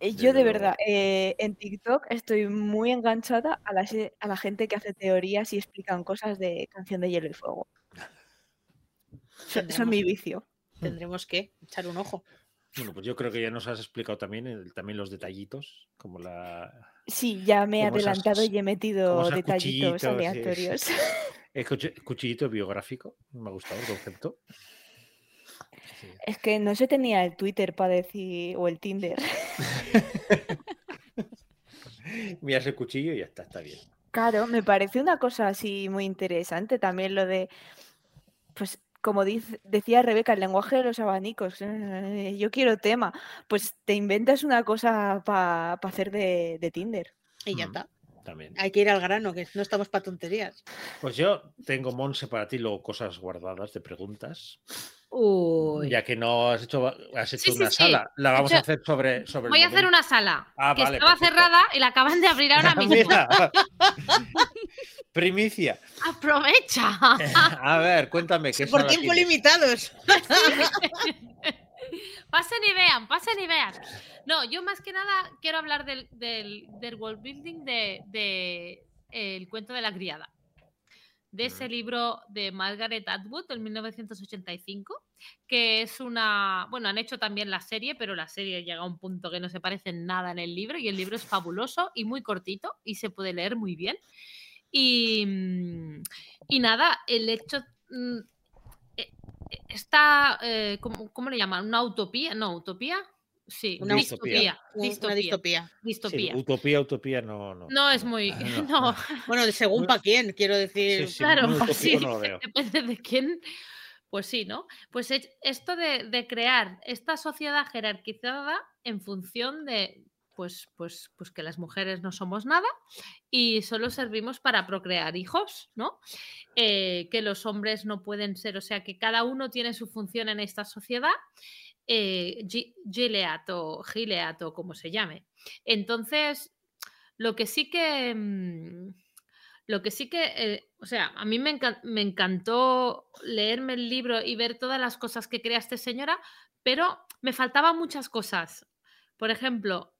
eh, yo de verdad, eh, en TikTok estoy muy enganchada a la, se- a la gente que hace teorías y explican cosas de Canción de Hielo y Fuego. Eso es mi vicio. Tendremos que echar un ojo. Bueno, pues yo creo que ya nos has explicado también, el- también los detallitos, como la, Sí, ya me he esas- adelantado y he metido detallitos aleatorios. el cuchi- cuchillito biográfico. Me ha gustado el concepto. Sí. Es que no se tenía el Twitter para decir, o el Tinder. Miras el cuchillo y ya está, está bien. Claro, me parece una cosa así muy interesante también lo de, pues como dice- decía Rebeca, el lenguaje de los abanicos. eh, Yo quiero tema. Pues te inventas una cosa para hacer de, de Tinder. Y ya Mm. está. También. Hay que ir al grano, que no estamos para tonterías. Pues yo tengo, Monse, para ti luego cosas guardadas de preguntas. Uy. Ya que no has hecho, has hecho Sí, una sí. sala. La vamos hecho, a hacer sobre, sobre Voy a hacer una sala Ah, que vale, estaba perfecto. cerrada y la acaban de abrir ahora mismo. Mira. Primicia. Aprovecha. A ver, cuéntame qué Por tiempo limitados. pasen y vean, pasen y vean. No, yo más que nada quiero hablar del, del, del world building de, de, eh, El cuento de la criada. De ese libro de Margaret Atwood del 1985, que es una. Bueno, han hecho también la serie, pero la serie llega a un punto que no se parece en nada en el libro, y el libro es fabuloso y muy cortito y se puede leer muy bien. Y, mm, y nada, el hecho. mm, eh, eh, Está. eh, ¿cómo, cómo le llaman? ¿Una utopía? No, utopía. Sí, Una distopía. Un- Distopía. Una distopía. Sí, distopía. utopía, utopía, no. No, No es muy. No, Bueno, según para quién, quiero Sí, decir. sí, claro, muy utópico sí, no lo veo. depende de quién. Pues sí, ¿no? Pues es- esto de, de crear esta sociedad jerarquizada en función de, pues, pues, pues que las mujeres no somos nada y solo servimos para procrear hijos, ¿no? Eh, que los hombres no pueden ser, o sea, que cada uno tiene su función en esta sociedad, eh, Gi- Gilead o o como se llame. Entonces, lo que sí que... mm, lo que sí que, eh, o sea, a mí me, me encantó leerme el libro y ver todas las cosas que crea esta señora, pero me faltaban muchas cosas. Por ejemplo,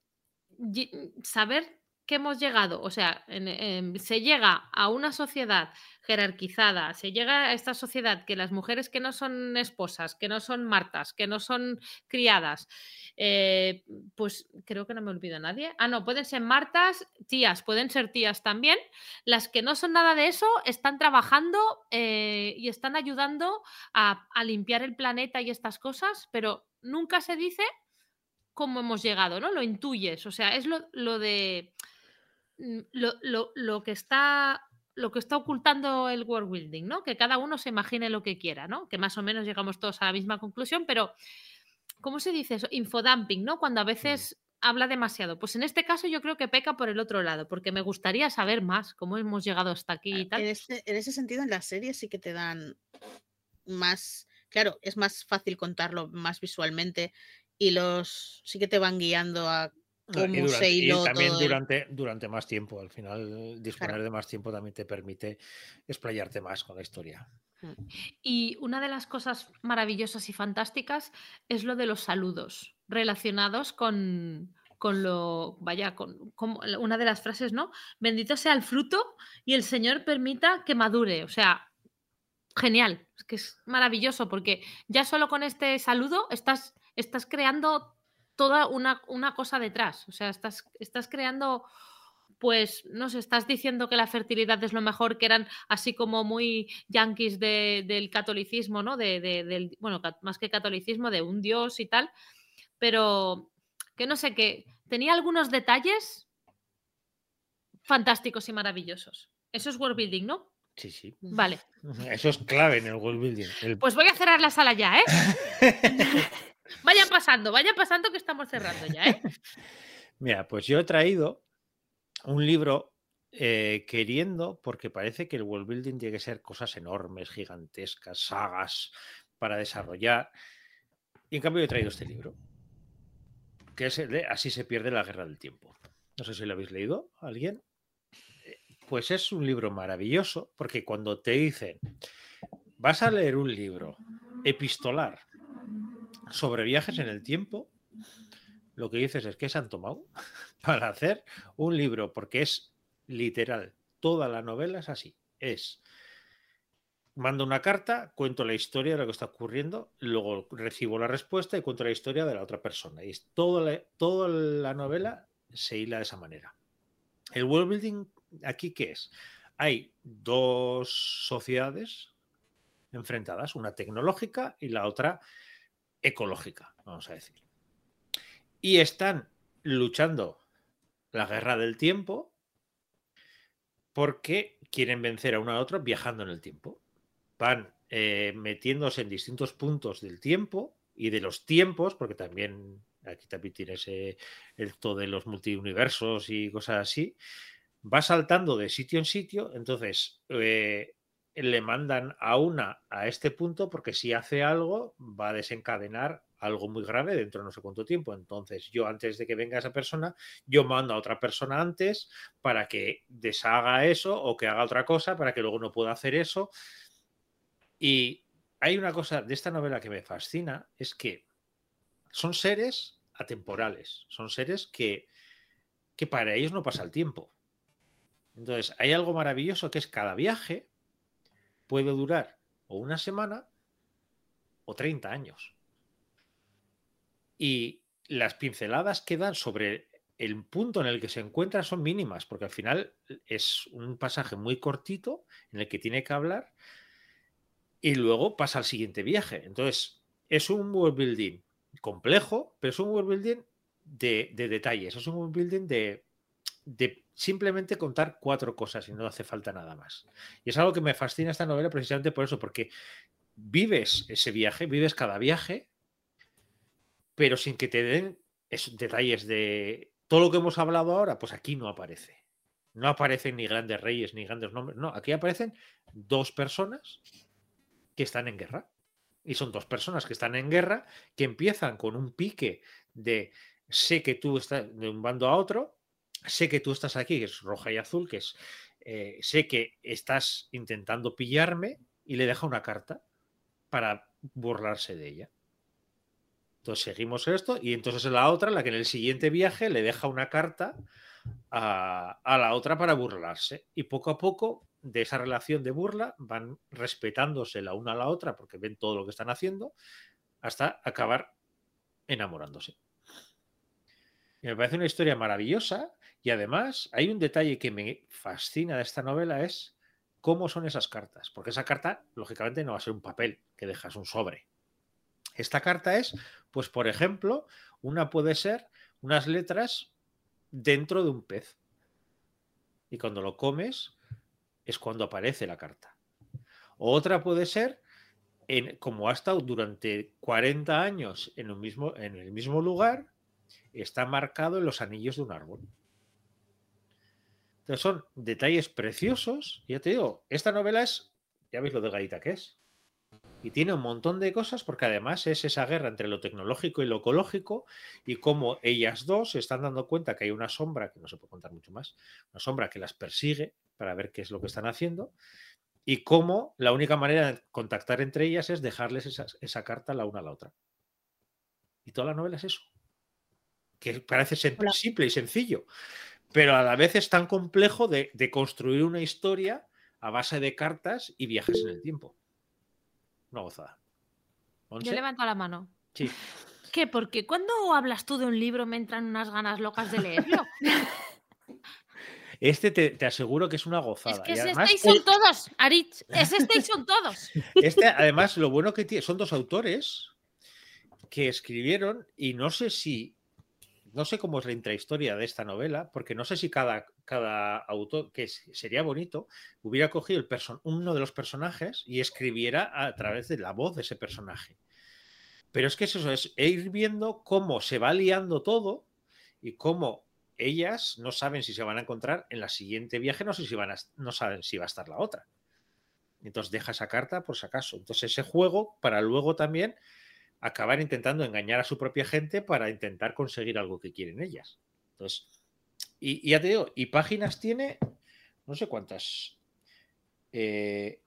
saber que hemos llegado, o sea, en- se llega a una sociedad jerarquizada, se llega a esta sociedad que las mujeres que no son esposas, que no son martas, que no son criadas, eh, pues creo que no me olvido nadie. Ah, no, pueden ser martas, tías, pueden ser tías también. Las que no son nada de eso están trabajando eh, y están ayudando a limpiar el planeta y estas cosas, pero nunca se dice cómo hemos llegado, ¿no? Lo intuyes, o sea, es lo, lo de mm, lo, lo- lo que está lo que está ocultando el world building, ¿no? Que cada uno se imagine lo que quiera, ¿no? Que más o menos llegamos todos a la misma conclusión, pero ¿cómo se dice eso? Infodumping, ¿no? Cuando a veces habla demasiado. Pues en este caso yo creo que peca por el otro lado, porque me gustaría saber más cómo hemos llegado hasta aquí y tal. En en ese sentido, en las series sí que te dan más. Claro, es más fácil contarlo más visualmente y los sí que te van guiando a y cómo durante- se y hiló también todo el- durante, durante más tiempo. Al final, disponer de más tiempo también te permite explayarte más con la historia. Y una de las cosas maravillosas y fantásticas es lo de los saludos relacionados con, con lo, vaya, con, con una de las frases, ¿no? Bendito sea el fruto y el Señor permita que madure. O sea, genial, es que es maravilloso porque ya solo con este saludo estás, estás creando toda una, una cosa detrás. O sea, estás, estás creando pues no sé, estás diciendo que la fertilidad es lo mejor, que eran así como muy yanquis del catolicismo, ¿no? De, del, bueno, más que catolicismo, de un dios y tal, pero que no sé, que tenía algunos detalles fantásticos y maravillosos. Eso es world building, ¿no? Sí, sí. Vale. Eso es clave en el world building. Pues voy a cerrar la sala ya, ¿eh? vayan pasando, vayan pasando que estamos cerrando ya, ¿eh? Mira, pues yo he traído un libro eh, queriendo, porque parece que el world building tiene que ser cosas enormes, gigantescas, sagas para desarrollar. Y en cambio he traído este libro, que es de Así se pierde la guerra del tiempo. No sé si lo habéis leído, ¿alguien? Eh, pues es un libro maravilloso, porque cuando te dicen, vas a leer un libro epistolar sobre viajes en el tiempo, lo que dices es que se han tomado para hacer un libro, porque es literal, toda la novela es así, es mando una carta, cuento la historia de lo que está ocurriendo, luego recibo la respuesta y cuento la historia de la otra persona. Y es toda la, toda la novela se hila de esa manera. El world building aquí qué es? Hay dos sociedades enfrentadas, una tecnológica y la otra ecológica, vamos a decir. Y están luchando la guerra del tiempo porque quieren vencer a uno a otro viajando en el tiempo. Van eh, metiéndose en distintos puntos del tiempo y de los tiempos, porque también aquí también tienes el todo de los multiuniversos y cosas así. Va saltando de sitio en sitio, entonces eh, le mandan a una a este punto porque si hace algo va a desencadenar algo muy grave dentro de no sé cuánto tiempo. Entonces, yo antes de que venga esa persona, yo mando a otra persona antes para que deshaga eso o que haga otra cosa para que luego no pueda hacer eso. Y hay una cosa de esta novela que me fascina, es que son seres atemporales, son seres que, que para ellos no pasa el tiempo. Entonces, hay algo maravilloso que es cada viaje puede durar o una semana o 30 años. Y las pinceladas que dan sobre el punto en el que se encuentra son mínimas, porque al final es un pasaje muy cortito en el que tiene que hablar y luego pasa al siguiente viaje. Entonces, es un world building complejo, pero es un world building de, detalles, es un world building de, de simplemente contar cuatro cosas y no hace falta nada más. Y es algo que me fascina esta novela precisamente por eso, porque vives ese viaje, vives cada viaje, pero sin que te den detalles de todo lo que hemos hablado ahora, pues aquí no aparece. No aparecen ni grandes reyes ni grandes nombres, no, aquí aparecen dos personas que están en guerra. Y son dos personas que están en guerra, que empiezan con un pique de sé que tú estás de un bando a otro, sé que tú estás aquí, que es roja y azul, que es, eh, sé que estás intentando pillarme y le deja una carta para burlarse de ella. Entonces seguimos esto y entonces la otra, la que en el siguiente viaje le deja una carta a, a, la otra para burlarse. Y poco a poco de esa relación de burla van respetándose la una a la otra porque ven todo lo que están haciendo hasta acabar enamorándose. Me parece una historia maravillosa y además hay un detalle que me fascina de esta novela es cómo son esas cartas. Porque esa carta, lógicamente, no va a ser un papel que dejas un sobre. Esta carta es, pues, por ejemplo, una puede ser unas letras dentro de un pez. Y cuando lo comes es cuando aparece la carta. otra puede ser, en, como ha estado durante 40 años en, un mismo, en el mismo lugar, está marcado en los anillos de un árbol. Entonces son detalles preciosos. Ya te digo, esta novela es, ya veis lo de Gaita que es. Y tiene un montón de cosas porque además es esa guerra entre lo tecnológico y lo ecológico y cómo ellas dos se están dando cuenta que hay una sombra, que no se puede contar mucho más, una sombra que las persigue para ver qué es lo que están haciendo y cómo la única manera de contactar entre ellas es dejarles esa, esa carta la una a la otra. Y toda la novela es eso, que parece simple y sencillo, pero a la vez es tan complejo de, construir una historia a base de cartas y viajes en el tiempo. Una gozada. Yo levanto la mano. Sí. ¿Qué? Porque cuando hablas tú de un libro me entran unas ganas locas de leerlo. Este te, aseguro que es una gozada. Es que ese estáis son todos, Aritz. Ese estáis son todos. Este, además, lo bueno que tiene, son dos autores que escribieron y no sé si no sé cómo es la intrahistoria de esta novela, porque no sé si cada, cada autor, que sería bonito, hubiera cogido el uno de los personajes y escribiera a través de la voz de ese personaje. Pero es que eso es ir viendo cómo se va liando todo y cómo ellas no saben si se van a encontrar en la siguiente viaje, no sé si van a, no saben si va a estar la otra. Entonces deja esa carta por si acaso. Entonces ese juego para luego también acabar intentando engañar a su propia gente para intentar conseguir algo que quieren ellas. Entonces, y, ya te digo, y páginas tiene, no sé cuántas, eh,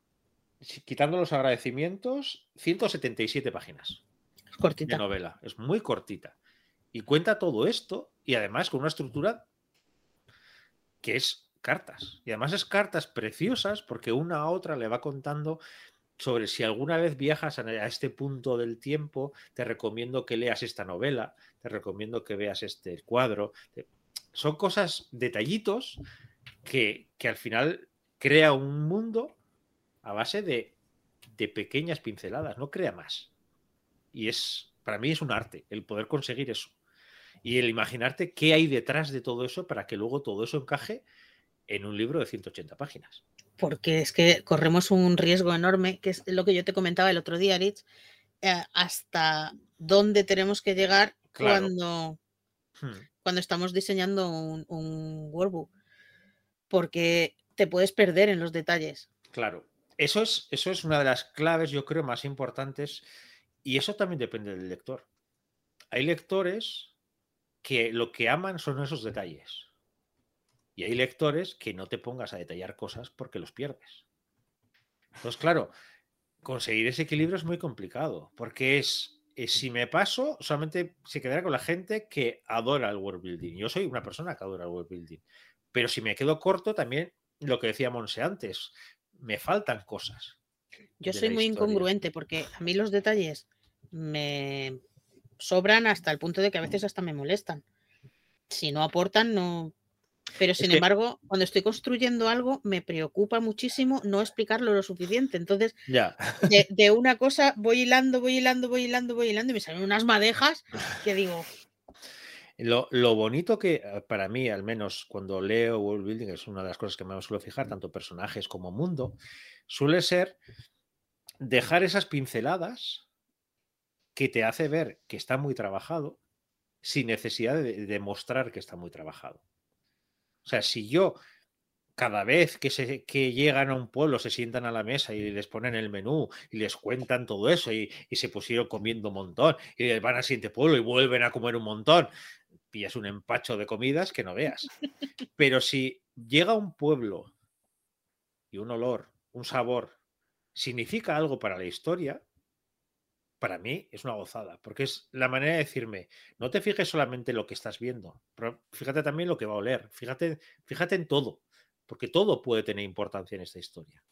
quitando los agradecimientos, 177 páginas. Es cortita. De novela, es muy cortita. Y cuenta todo esto y además con una estructura que es cartas. Y además es cartas preciosas porque una a otra le va contando sobre si alguna vez viajas a este punto del tiempo, te recomiendo que leas esta novela, te recomiendo que veas este cuadro. Son cosas, detallitos, que, al final crea un mundo a base de, de pequeñas pinceladas, no crea más. Y es, para mí es un arte el poder conseguir eso. Y el imaginarte qué hay detrás de todo eso para que luego todo eso encaje en un libro de 180 páginas porque es que corremos un riesgo enorme, que es lo que yo te comentaba el otro día, Rich, eh, hasta dónde tenemos que llegar cuando, hmm. cuando estamos diseñando un, un workbook, porque te puedes perder en los detalles. Claro, eso es, eso es una de las claves, yo creo, más importantes, y eso también depende del lector. Hay lectores que lo que aman son esos detalles. Y hay lectores que no te pongas a detallar cosas porque los pierdes. Entonces, claro, conseguir ese equilibrio es muy complicado, porque es, si me paso, solamente se quedará con la gente que adora el world building. Yo soy una persona que adora el world building. Pero si me quedo corto, también lo que decía Monse antes, me faltan cosas. Yo soy muy incongruente porque a mí los detalles me sobran hasta el punto de que a veces hasta me molestan. Si no aportan, no, pero sin embargo, cuando estoy construyendo algo, me preocupa muchísimo no explicarlo lo suficiente. Entonces, ya. De, una cosa voy hilando, voy hilando, voy hilando, voy hilando y me salen unas madejas que digo. Lo, bonito que eh, para mí, al menos cuando leo World Building, es una de las cosas que me suelo fijar, tanto personajes como mundo, suele ser dejar esas pinceladas que te hace ver que está muy trabajado sin necesidad de demostrar que está muy trabajado. O sea, si yo cada vez que, se, que llegan a un pueblo se sientan a la mesa y les ponen el menú y les cuentan todo eso y, se pusieron comiendo un montón y van al siguiente pueblo y vuelven a comer un montón, pillas un empacho de comidas que no veas. Pero si llega a un pueblo y un olor, un sabor, significa algo para la historia, para mí es una gozada, porque es la manera de decirme, no te fijes solamente en lo que estás viendo, pero fíjate también lo que va a oler, fíjate, fíjate en todo, porque todo puede tener importancia en esta historia.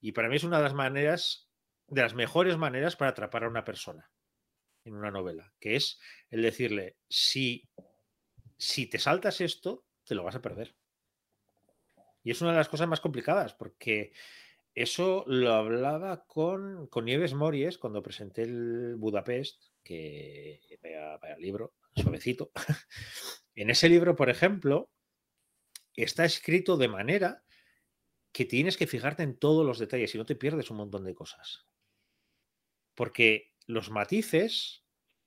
Y para mí es una de las maneras, de las mejores maneras para atrapar a una persona en una novela, que es el decirle, si, si te saltas esto, te lo vas a perder. Y es una de las cosas más complicadas, porque eso lo hablaba con, con Nieves Mories cuando presenté el Budapest, que vaya, el libro, suavecito. en ese libro, por ejemplo, está escrito de manera que tienes que fijarte en todos los detalles y no te pierdes un montón de cosas. Porque los matices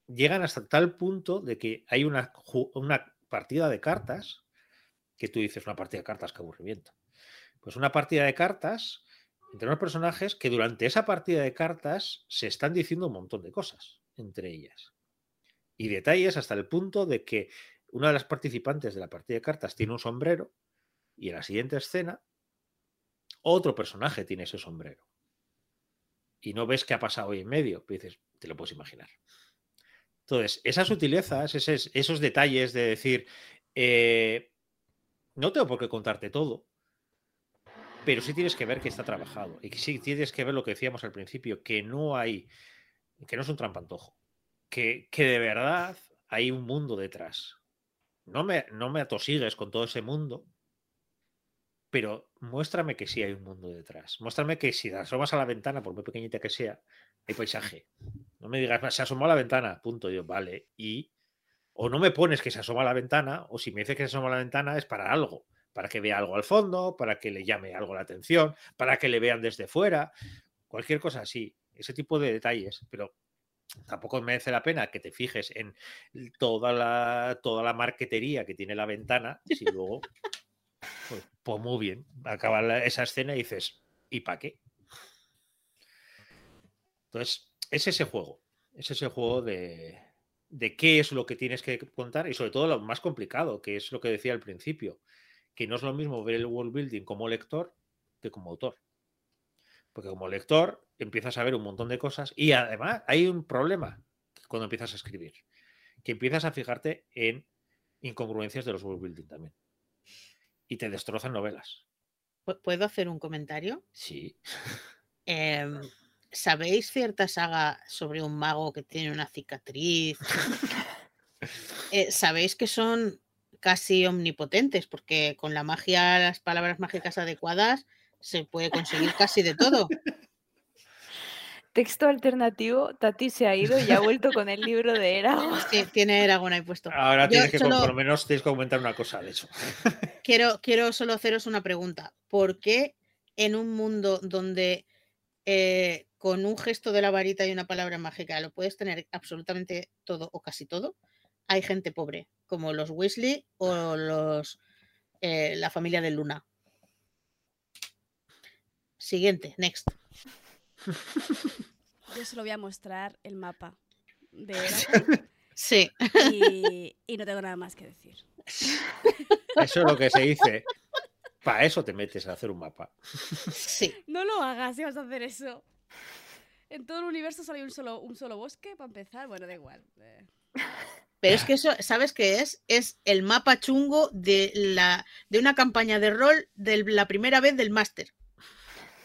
llegan hasta tal punto de que hay una, una partida de cartas que tú dices, una partida de cartas, qué aburrimiento. Pues una partida de cartas entre unos personajes que durante esa partida de cartas se están diciendo un montón de cosas entre ellas. Y detalles hasta el punto de que una de las participantes de la partida de cartas tiene un sombrero y en la siguiente escena otro personaje tiene ese sombrero. Y no ves qué ha pasado hoy en medio, pero dices, te lo puedes imaginar. Entonces, esas sutilezas, esos, esos detalles de decir, eh, no tengo por qué contarte todo, pero sí tienes que ver que está trabajado y sí tienes que ver lo que decíamos al principio, que no hay, que no es un trampantojo, que, que de verdad hay un mundo detrás. No me, no me atosigues con todo ese mundo, pero muéstrame que sí hay un mundo detrás. Muéstrame que si asomas a la ventana, por muy pequeñita que sea, hay paisaje. No me digas, se asomó a la ventana, punto. Yo, vale. Y o no me pones que se asoma a la ventana, o si me dices que se asoma a la ventana es para algo, para que vea algo al fondo, para que le llame algo la atención, para que le vean desde fuera, cualquier cosa así, ese tipo de detalles, pero tampoco merece la pena que te fijes en toda la, toda la marquetería que tiene la ventana, si luego, pues, pues muy bien, acaba esa escena y dices, ¿y para qué? Entonces, es ese juego, es ese juego de, de qué es lo que tienes que contar y sobre todo lo más complicado, que es lo que decía al principio, que no es lo mismo ver el world building como lector que como autor. Porque como lector empiezas a ver un montón de cosas y además hay un problema cuando empiezas a escribir, que empiezas a fijarte en incongruencias de los world building también. Y te destrozan novelas. ¿Puedo hacer un comentario? Sí. Em, ¿Sabéis cierta saga sobre un mago que tiene una cicatriz? Eh, ¿Sabéis que son casi omnipotentes? Porque con la magia, las palabras mágicas adecuadas, se puede conseguir casi de todo. Texto alternativo, Tati se ha ido y ha vuelto con el libro de Eragon. Sí, tiene Eragon ahí puesto. Ahora tienes que, por lo menos tienes que comentar una cosa de eso. Quiero, quiero solo haceros una pregunta. ¿Por qué en un mundo donde eh, con un gesto de la varita y una palabra mágica lo puedes tener absolutamente todo o casi todo, hay gente pobre, como los Weasley o los eh, la familia de Luna. Siguiente, next. Yo solo voy a mostrar el mapa de Sí. Y, y, no tengo nada más que decir. Eso es lo que se dice. Para eso te metes a hacer un mapa. Sí. No lo hagas si vas a hacer eso. En todo el universo hay un solo, un solo bosque para empezar. Bueno, da igual. Eh. Pero es que eso, ¿sabes qué es? Es el mapa chungo de, la, de una campaña de rol de la primera vez del máster.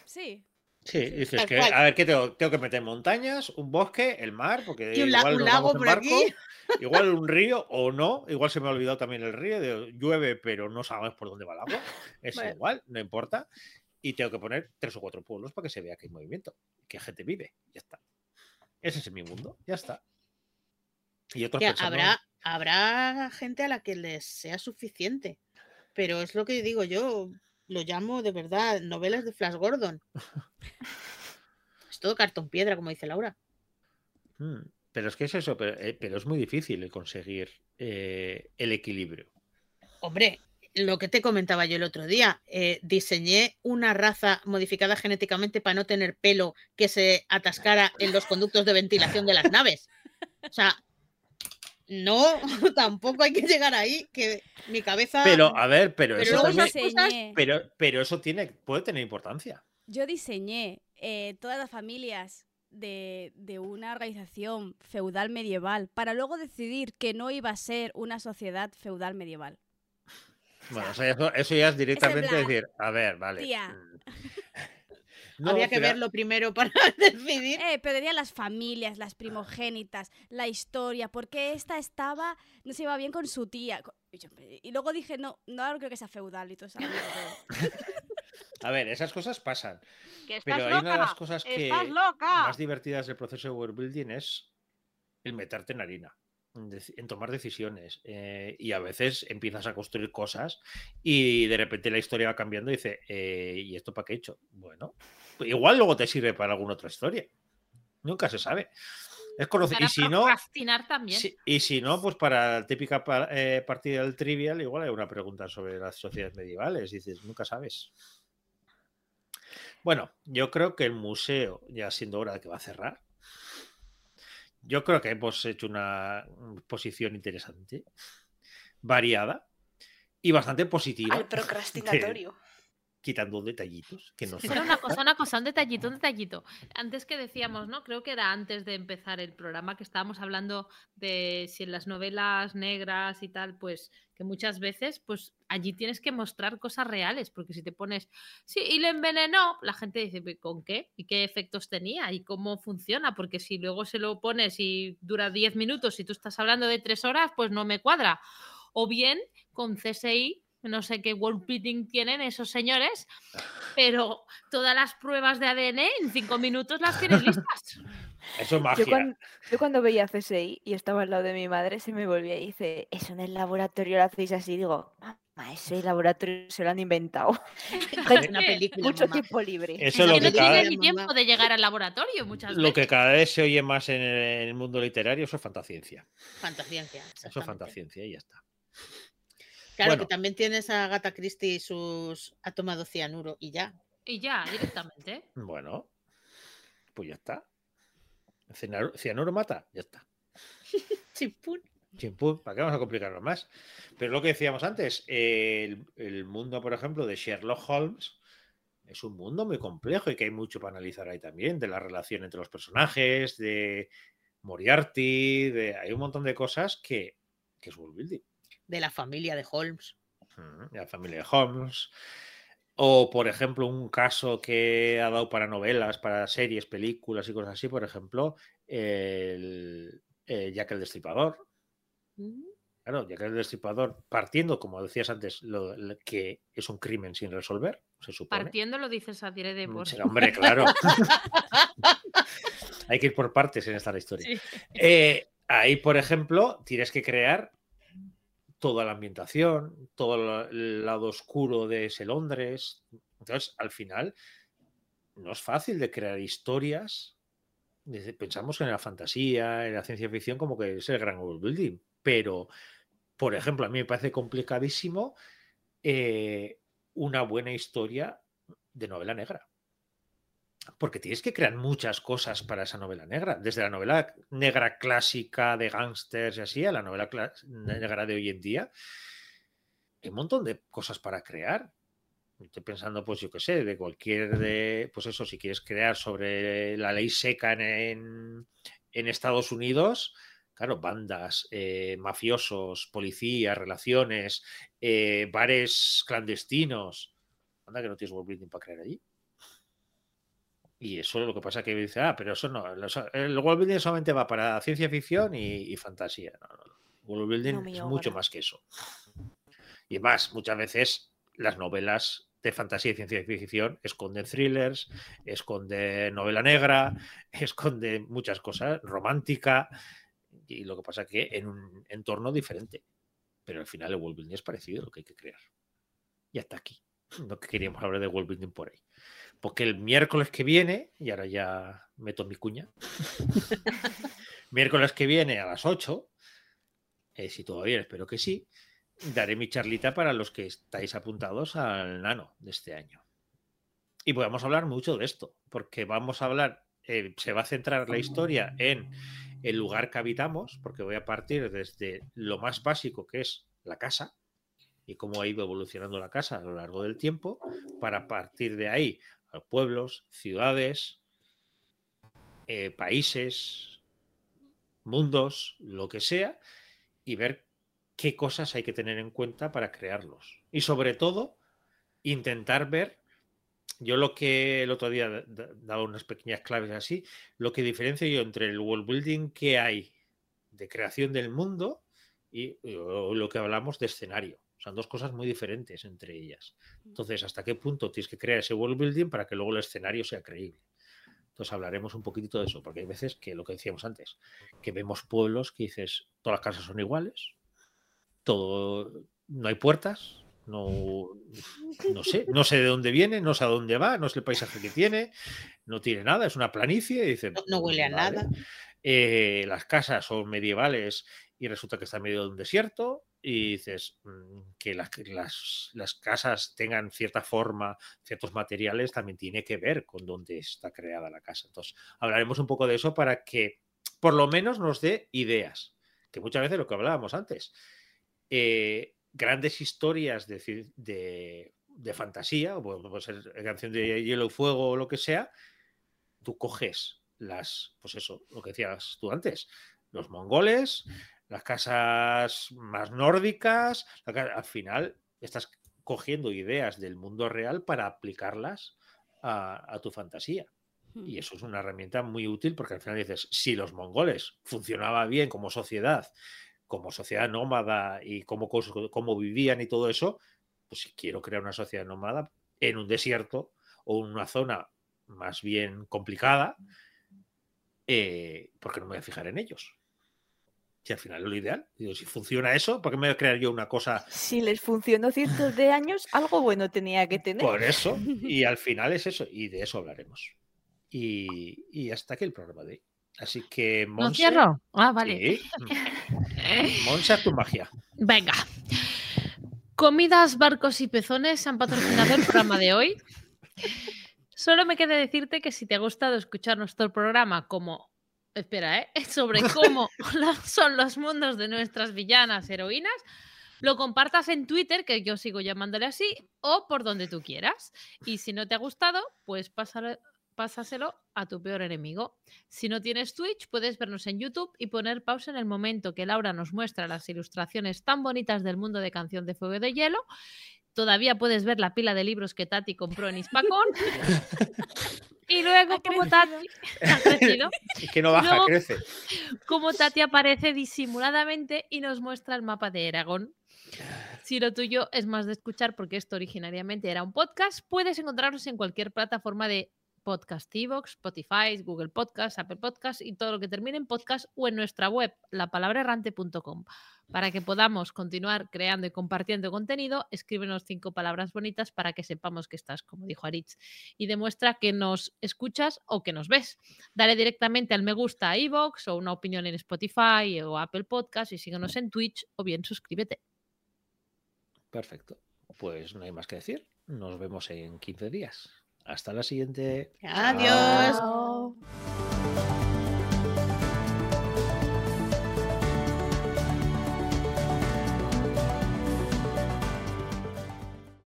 Sí. Sí, dices que, a ver, ¿qué tengo? Tengo que meter montañas, un bosque, el mar, porque y un, igual lago por aquí. Igual un río o no, igual se me ha olvidado también el río, de, llueve, pero no sabemos por dónde va el agua. Es igual, no importa y tengo que poner tres o cuatro pueblos para que se vea que hay movimiento, que gente vive. Ya está. Ese es mi mundo, ya está. Y habrá, habrá gente a la que les sea suficiente, pero es lo que digo yo, lo llamo de verdad novelas de Flash Gordon. es todo cartón piedra, como dice Laura. Hmm, pero es que es eso, pero, eh, es muy difícil conseguir eh, el equilibrio. Hombre, lo que te comentaba yo el otro día, eh, diseñé una raza modificada genéticamente para no tener pelo que se atascara en los conductos de ventilación de las naves. O sea, no, tampoco hay que llegar ahí, que mi cabeza... Pero, a ver, pero, eso también... pero, pero eso tiene, puede tener importancia. Yo diseñé eh, todas las familias de, de, una organización feudal medieval para luego decidir que no iba a ser una sociedad feudal medieval. Bueno, eso, ya es directamente decir, a ver, vale. Mm. Había que verlo primero para decidir. Eh, pero diría las familias, las primogénitas, la historia, porque esta estaba, no se iba bien con su tía. Y luego dije, no, no creo que sea feudal y todo eso. A ver, esas cosas pasan. pero hay una de las cosas que más divertidas del proceso de world building es el meterte en harina en tomar decisiones eh, y a veces empiezas a construir cosas y de repente la historia va cambiando y dice, eh, ¿y esto para qué he hecho? Bueno, igual luego te sirve para alguna otra historia. Nunca se sabe. Es conocer. Y si no. También. y si no, pues para la típica eh, partida del trivial, igual hay una pregunta sobre las sociedades medievales. Dices, nunca sabes. Bueno, yo creo que el museo, ya siendo hora de que va a cerrar, yo creo que hemos hecho una posición interesante, variada y bastante positiva. Al procrastinatorio. quitando detallitos que no Solo una cosa, una cosa, un detallito, un detallito. Antes que decíamos, ¿no? Creo que era antes de empezar el programa que estábamos hablando de si en las novelas negras y tal, pues que muchas veces, pues allí tienes que mostrar cosas reales, porque si te pones, sí, y le envenenó, la gente dice, ¿con qué? ¿Y qué efectos tenía? ¿Y cómo funciona? Porque si luego se lo pones y dura 10 minutos y tú estás hablando de 3 horas, pues no me cuadra. O bien con CSI no sé qué world beating tienen esos señores, pero todas las pruebas de ADN en cinco minutos las tienes listas. Eso es magia. Yo cuando, veía CSI y estaba al lado de mi madre, se me volvía y dice, eso en el laboratorio lo hacéis así. Digo, mamá, ese laboratorio se lo han inventado. una película, Mucho tiempo libre. Eso es lo que no cada... tiene ni tiempo de llegar al laboratorio muchas veces. Lo que cada vez se oye más en el mundo literario, eso es fantasciencia. Fantasciencia. Eso es fantasciencia y ya está. Claro, Bueno. que también tienes a Agatha Christie y sus ha tomado cianuro y ya. Y ya, directamente. Bueno, pues ya está. Cianuro, cianuro mata, ya está. Chimpún. Chimpún, ¿para qué vamos a complicarlo más? Pero lo que decíamos antes, el, el mundo, por ejemplo, de Sherlock Holmes es un mundo muy complejo y que hay mucho para analizar ahí también, de la relación entre los personajes, de Moriarty, de, hay un montón de cosas que, que es world building. De la familia de Holmes. De la familia de Holmes. O, por ejemplo, un caso que ha dado para novelas, para series, películas y cosas así, por ejemplo, el, eh, Jack el Destripador. Mm. Claro, Jack el Destripador, partiendo, como decías antes, lo, lo que es un crimen sin resolver, se supone. Partiendo lo dices a tire de Mm, por. sí, hombre, claro. Hay que ir por partes en esta historia. Sí. Eh, ahí, por ejemplo, tienes que crear toda la ambientación, todo el lado oscuro de ese Londres. Entonces, al final, no es fácil de crear historias. Pensamos en la fantasía, en la ciencia ficción, como que es el gran world building. Pero, por ejemplo, a mí me parece complicadísimo eh, una buena historia de novela negra. Porque tienes que crear muchas cosas para esa novela negra. Desde la novela negra clásica de gángsters y así, a la novela negra de hoy en día. Hay un montón de cosas para crear. Estoy pensando, pues yo qué sé, de cualquier de. Pues eso, si quieres crear sobre la ley seca en, en- en Estados Unidos, claro, bandas, eh, mafiosos, policías, relaciones, eh, bares clandestinos. Anda que no tienes world building para crear allí. Y eso es lo que pasa que dice, ah, pero eso no, el world building solamente va para ciencia ficción y, y fantasía. No, no, no. World building No es mucho más que eso. Y más, muchas veces las novelas de fantasía y ciencia ficción esconden thrillers, esconden novela negra, esconden muchas cosas, romántica, y lo que pasa que en un entorno diferente. Pero al final el world building es parecido a lo que hay que crear. Y hasta aquí. Lo que queríamos hablar de world building por ahí. Porque el miércoles que viene, y ahora ya meto mi cuña, miércoles que viene a las 8, eh, si bien, espero que sí, daré mi charlita para los que estáis apuntados al nano de este año. Y podemos hablar mucho de esto, porque vamos a hablar, eh, se va a centrar la historia en el lugar que habitamos, porque voy a partir desde lo más básico que es la casa y cómo ha ido evolucionando la casa a lo largo del tiempo, para partir de ahí a pueblos, ciudades, eh, países, mundos, lo que sea, y ver qué cosas hay que tener en cuenta para crearlos. Y sobre todo, intentar ver, yo lo que el otro día da- da- daba unas pequeñas claves así, lo que diferencio yo entre el world building que hay de creación del mundo y lo que hablamos de escenario. Son dos cosas muy diferentes entre ellas. Entonces, ¿hasta qué punto tienes que crear ese world building para que luego el escenario sea creíble? Entonces hablaremos un poquitito de eso, porque hay veces que lo que decíamos antes, que vemos pueblos que dices, todas las casas son iguales, todo, no hay puertas, no, no sé, no sé de dónde viene, no sé a dónde va, no sé el paisaje que tiene, no tiene nada, es una planicie, y dice, No, no huele a "Vale". nada. Eh, las casas son medievales y resulta que está en medio de un desierto y dices mm, que que las- las casas tengan cierta forma, ciertos materiales, también tiene que ver con dónde está creada la casa. Entonces, hablaremos un poco de eso para que por lo menos nos dé ideas, que muchas veces lo que hablábamos antes, eh, grandes historias de, de de fantasía, o puede ser canción de hielo y fuego o lo que sea, tú coges las, pues eso, lo que decías tú antes, los mongoles, las casas más nórdicas, al final estás cogiendo ideas del mundo real para aplicarlas a, tu fantasía. Y hmm. eso es una herramienta muy útil porque al final dices, si los mongoles funcionaba bien como sociedad, como sociedad nómada y cómo, cómo vivían y todo eso, pues si quiero crear una sociedad nómada en un desierto o en una zona más bien complicada, eh, porque no me voy a fijar en ellos. Si al final es lo ideal. Digo, si funciona eso, ¿por qué me voy a crear yo una cosa? Si les funcionó cientos de años, algo bueno tenía que tener. Por eso, y al final es eso, y de eso hablaremos. Y, hasta aquí el programa de hoy. Así que, Monse... ¿No cierro? Ah, vale. Monse, a tu magia. Venga. Comidas, barcos y pezones han patrocinado el programa de hoy. Solo me queda decirte que si te ha gustado escuchar nuestro programa como espera, ¿eh? sobre cómo son los mundos de nuestras villanas heroínas, lo compartas en Twitter, que yo sigo llamándole así, o por donde tú quieras. Y si no te ha gustado, pues pásaselo a tu peor enemigo. Si no tienes Twitch, puedes vernos en YouTube y poner pausa en el momento que Laura nos muestra las ilustraciones tan bonitas del mundo de Canción de Fuego y de Hielo. Todavía puedes ver la pila de libros que Tati compró en Ispacón. Y luego, como Tati ha crecido. que no baja, crece. Como Tati aparece disimuladamente y nos muestra el mapa de Aragón. Si lo tuyo es más de escuchar, porque esto originariamente era un podcast, puedes encontrarnos en cualquier plataforma de podcast, Evox, Spotify, Google Podcast, Apple Podcast y todo lo que termine en podcast o en nuestra web, lapalabraerrante.com. Para que podamos continuar creando y compartiendo contenido, escríbenos cinco palabras bonitas para que sepamos que estás, como dijo Aritz, y demuestra que nos escuchas o que nos ves. Dale directamente al me gusta a iVoox o una opinión en Spotify o Apple Podcast y síguenos en Twitch o bien suscríbete. Perfecto. Pues no hay más que decir. Nos vemos en 15 días. Hasta la siguiente. Adiós.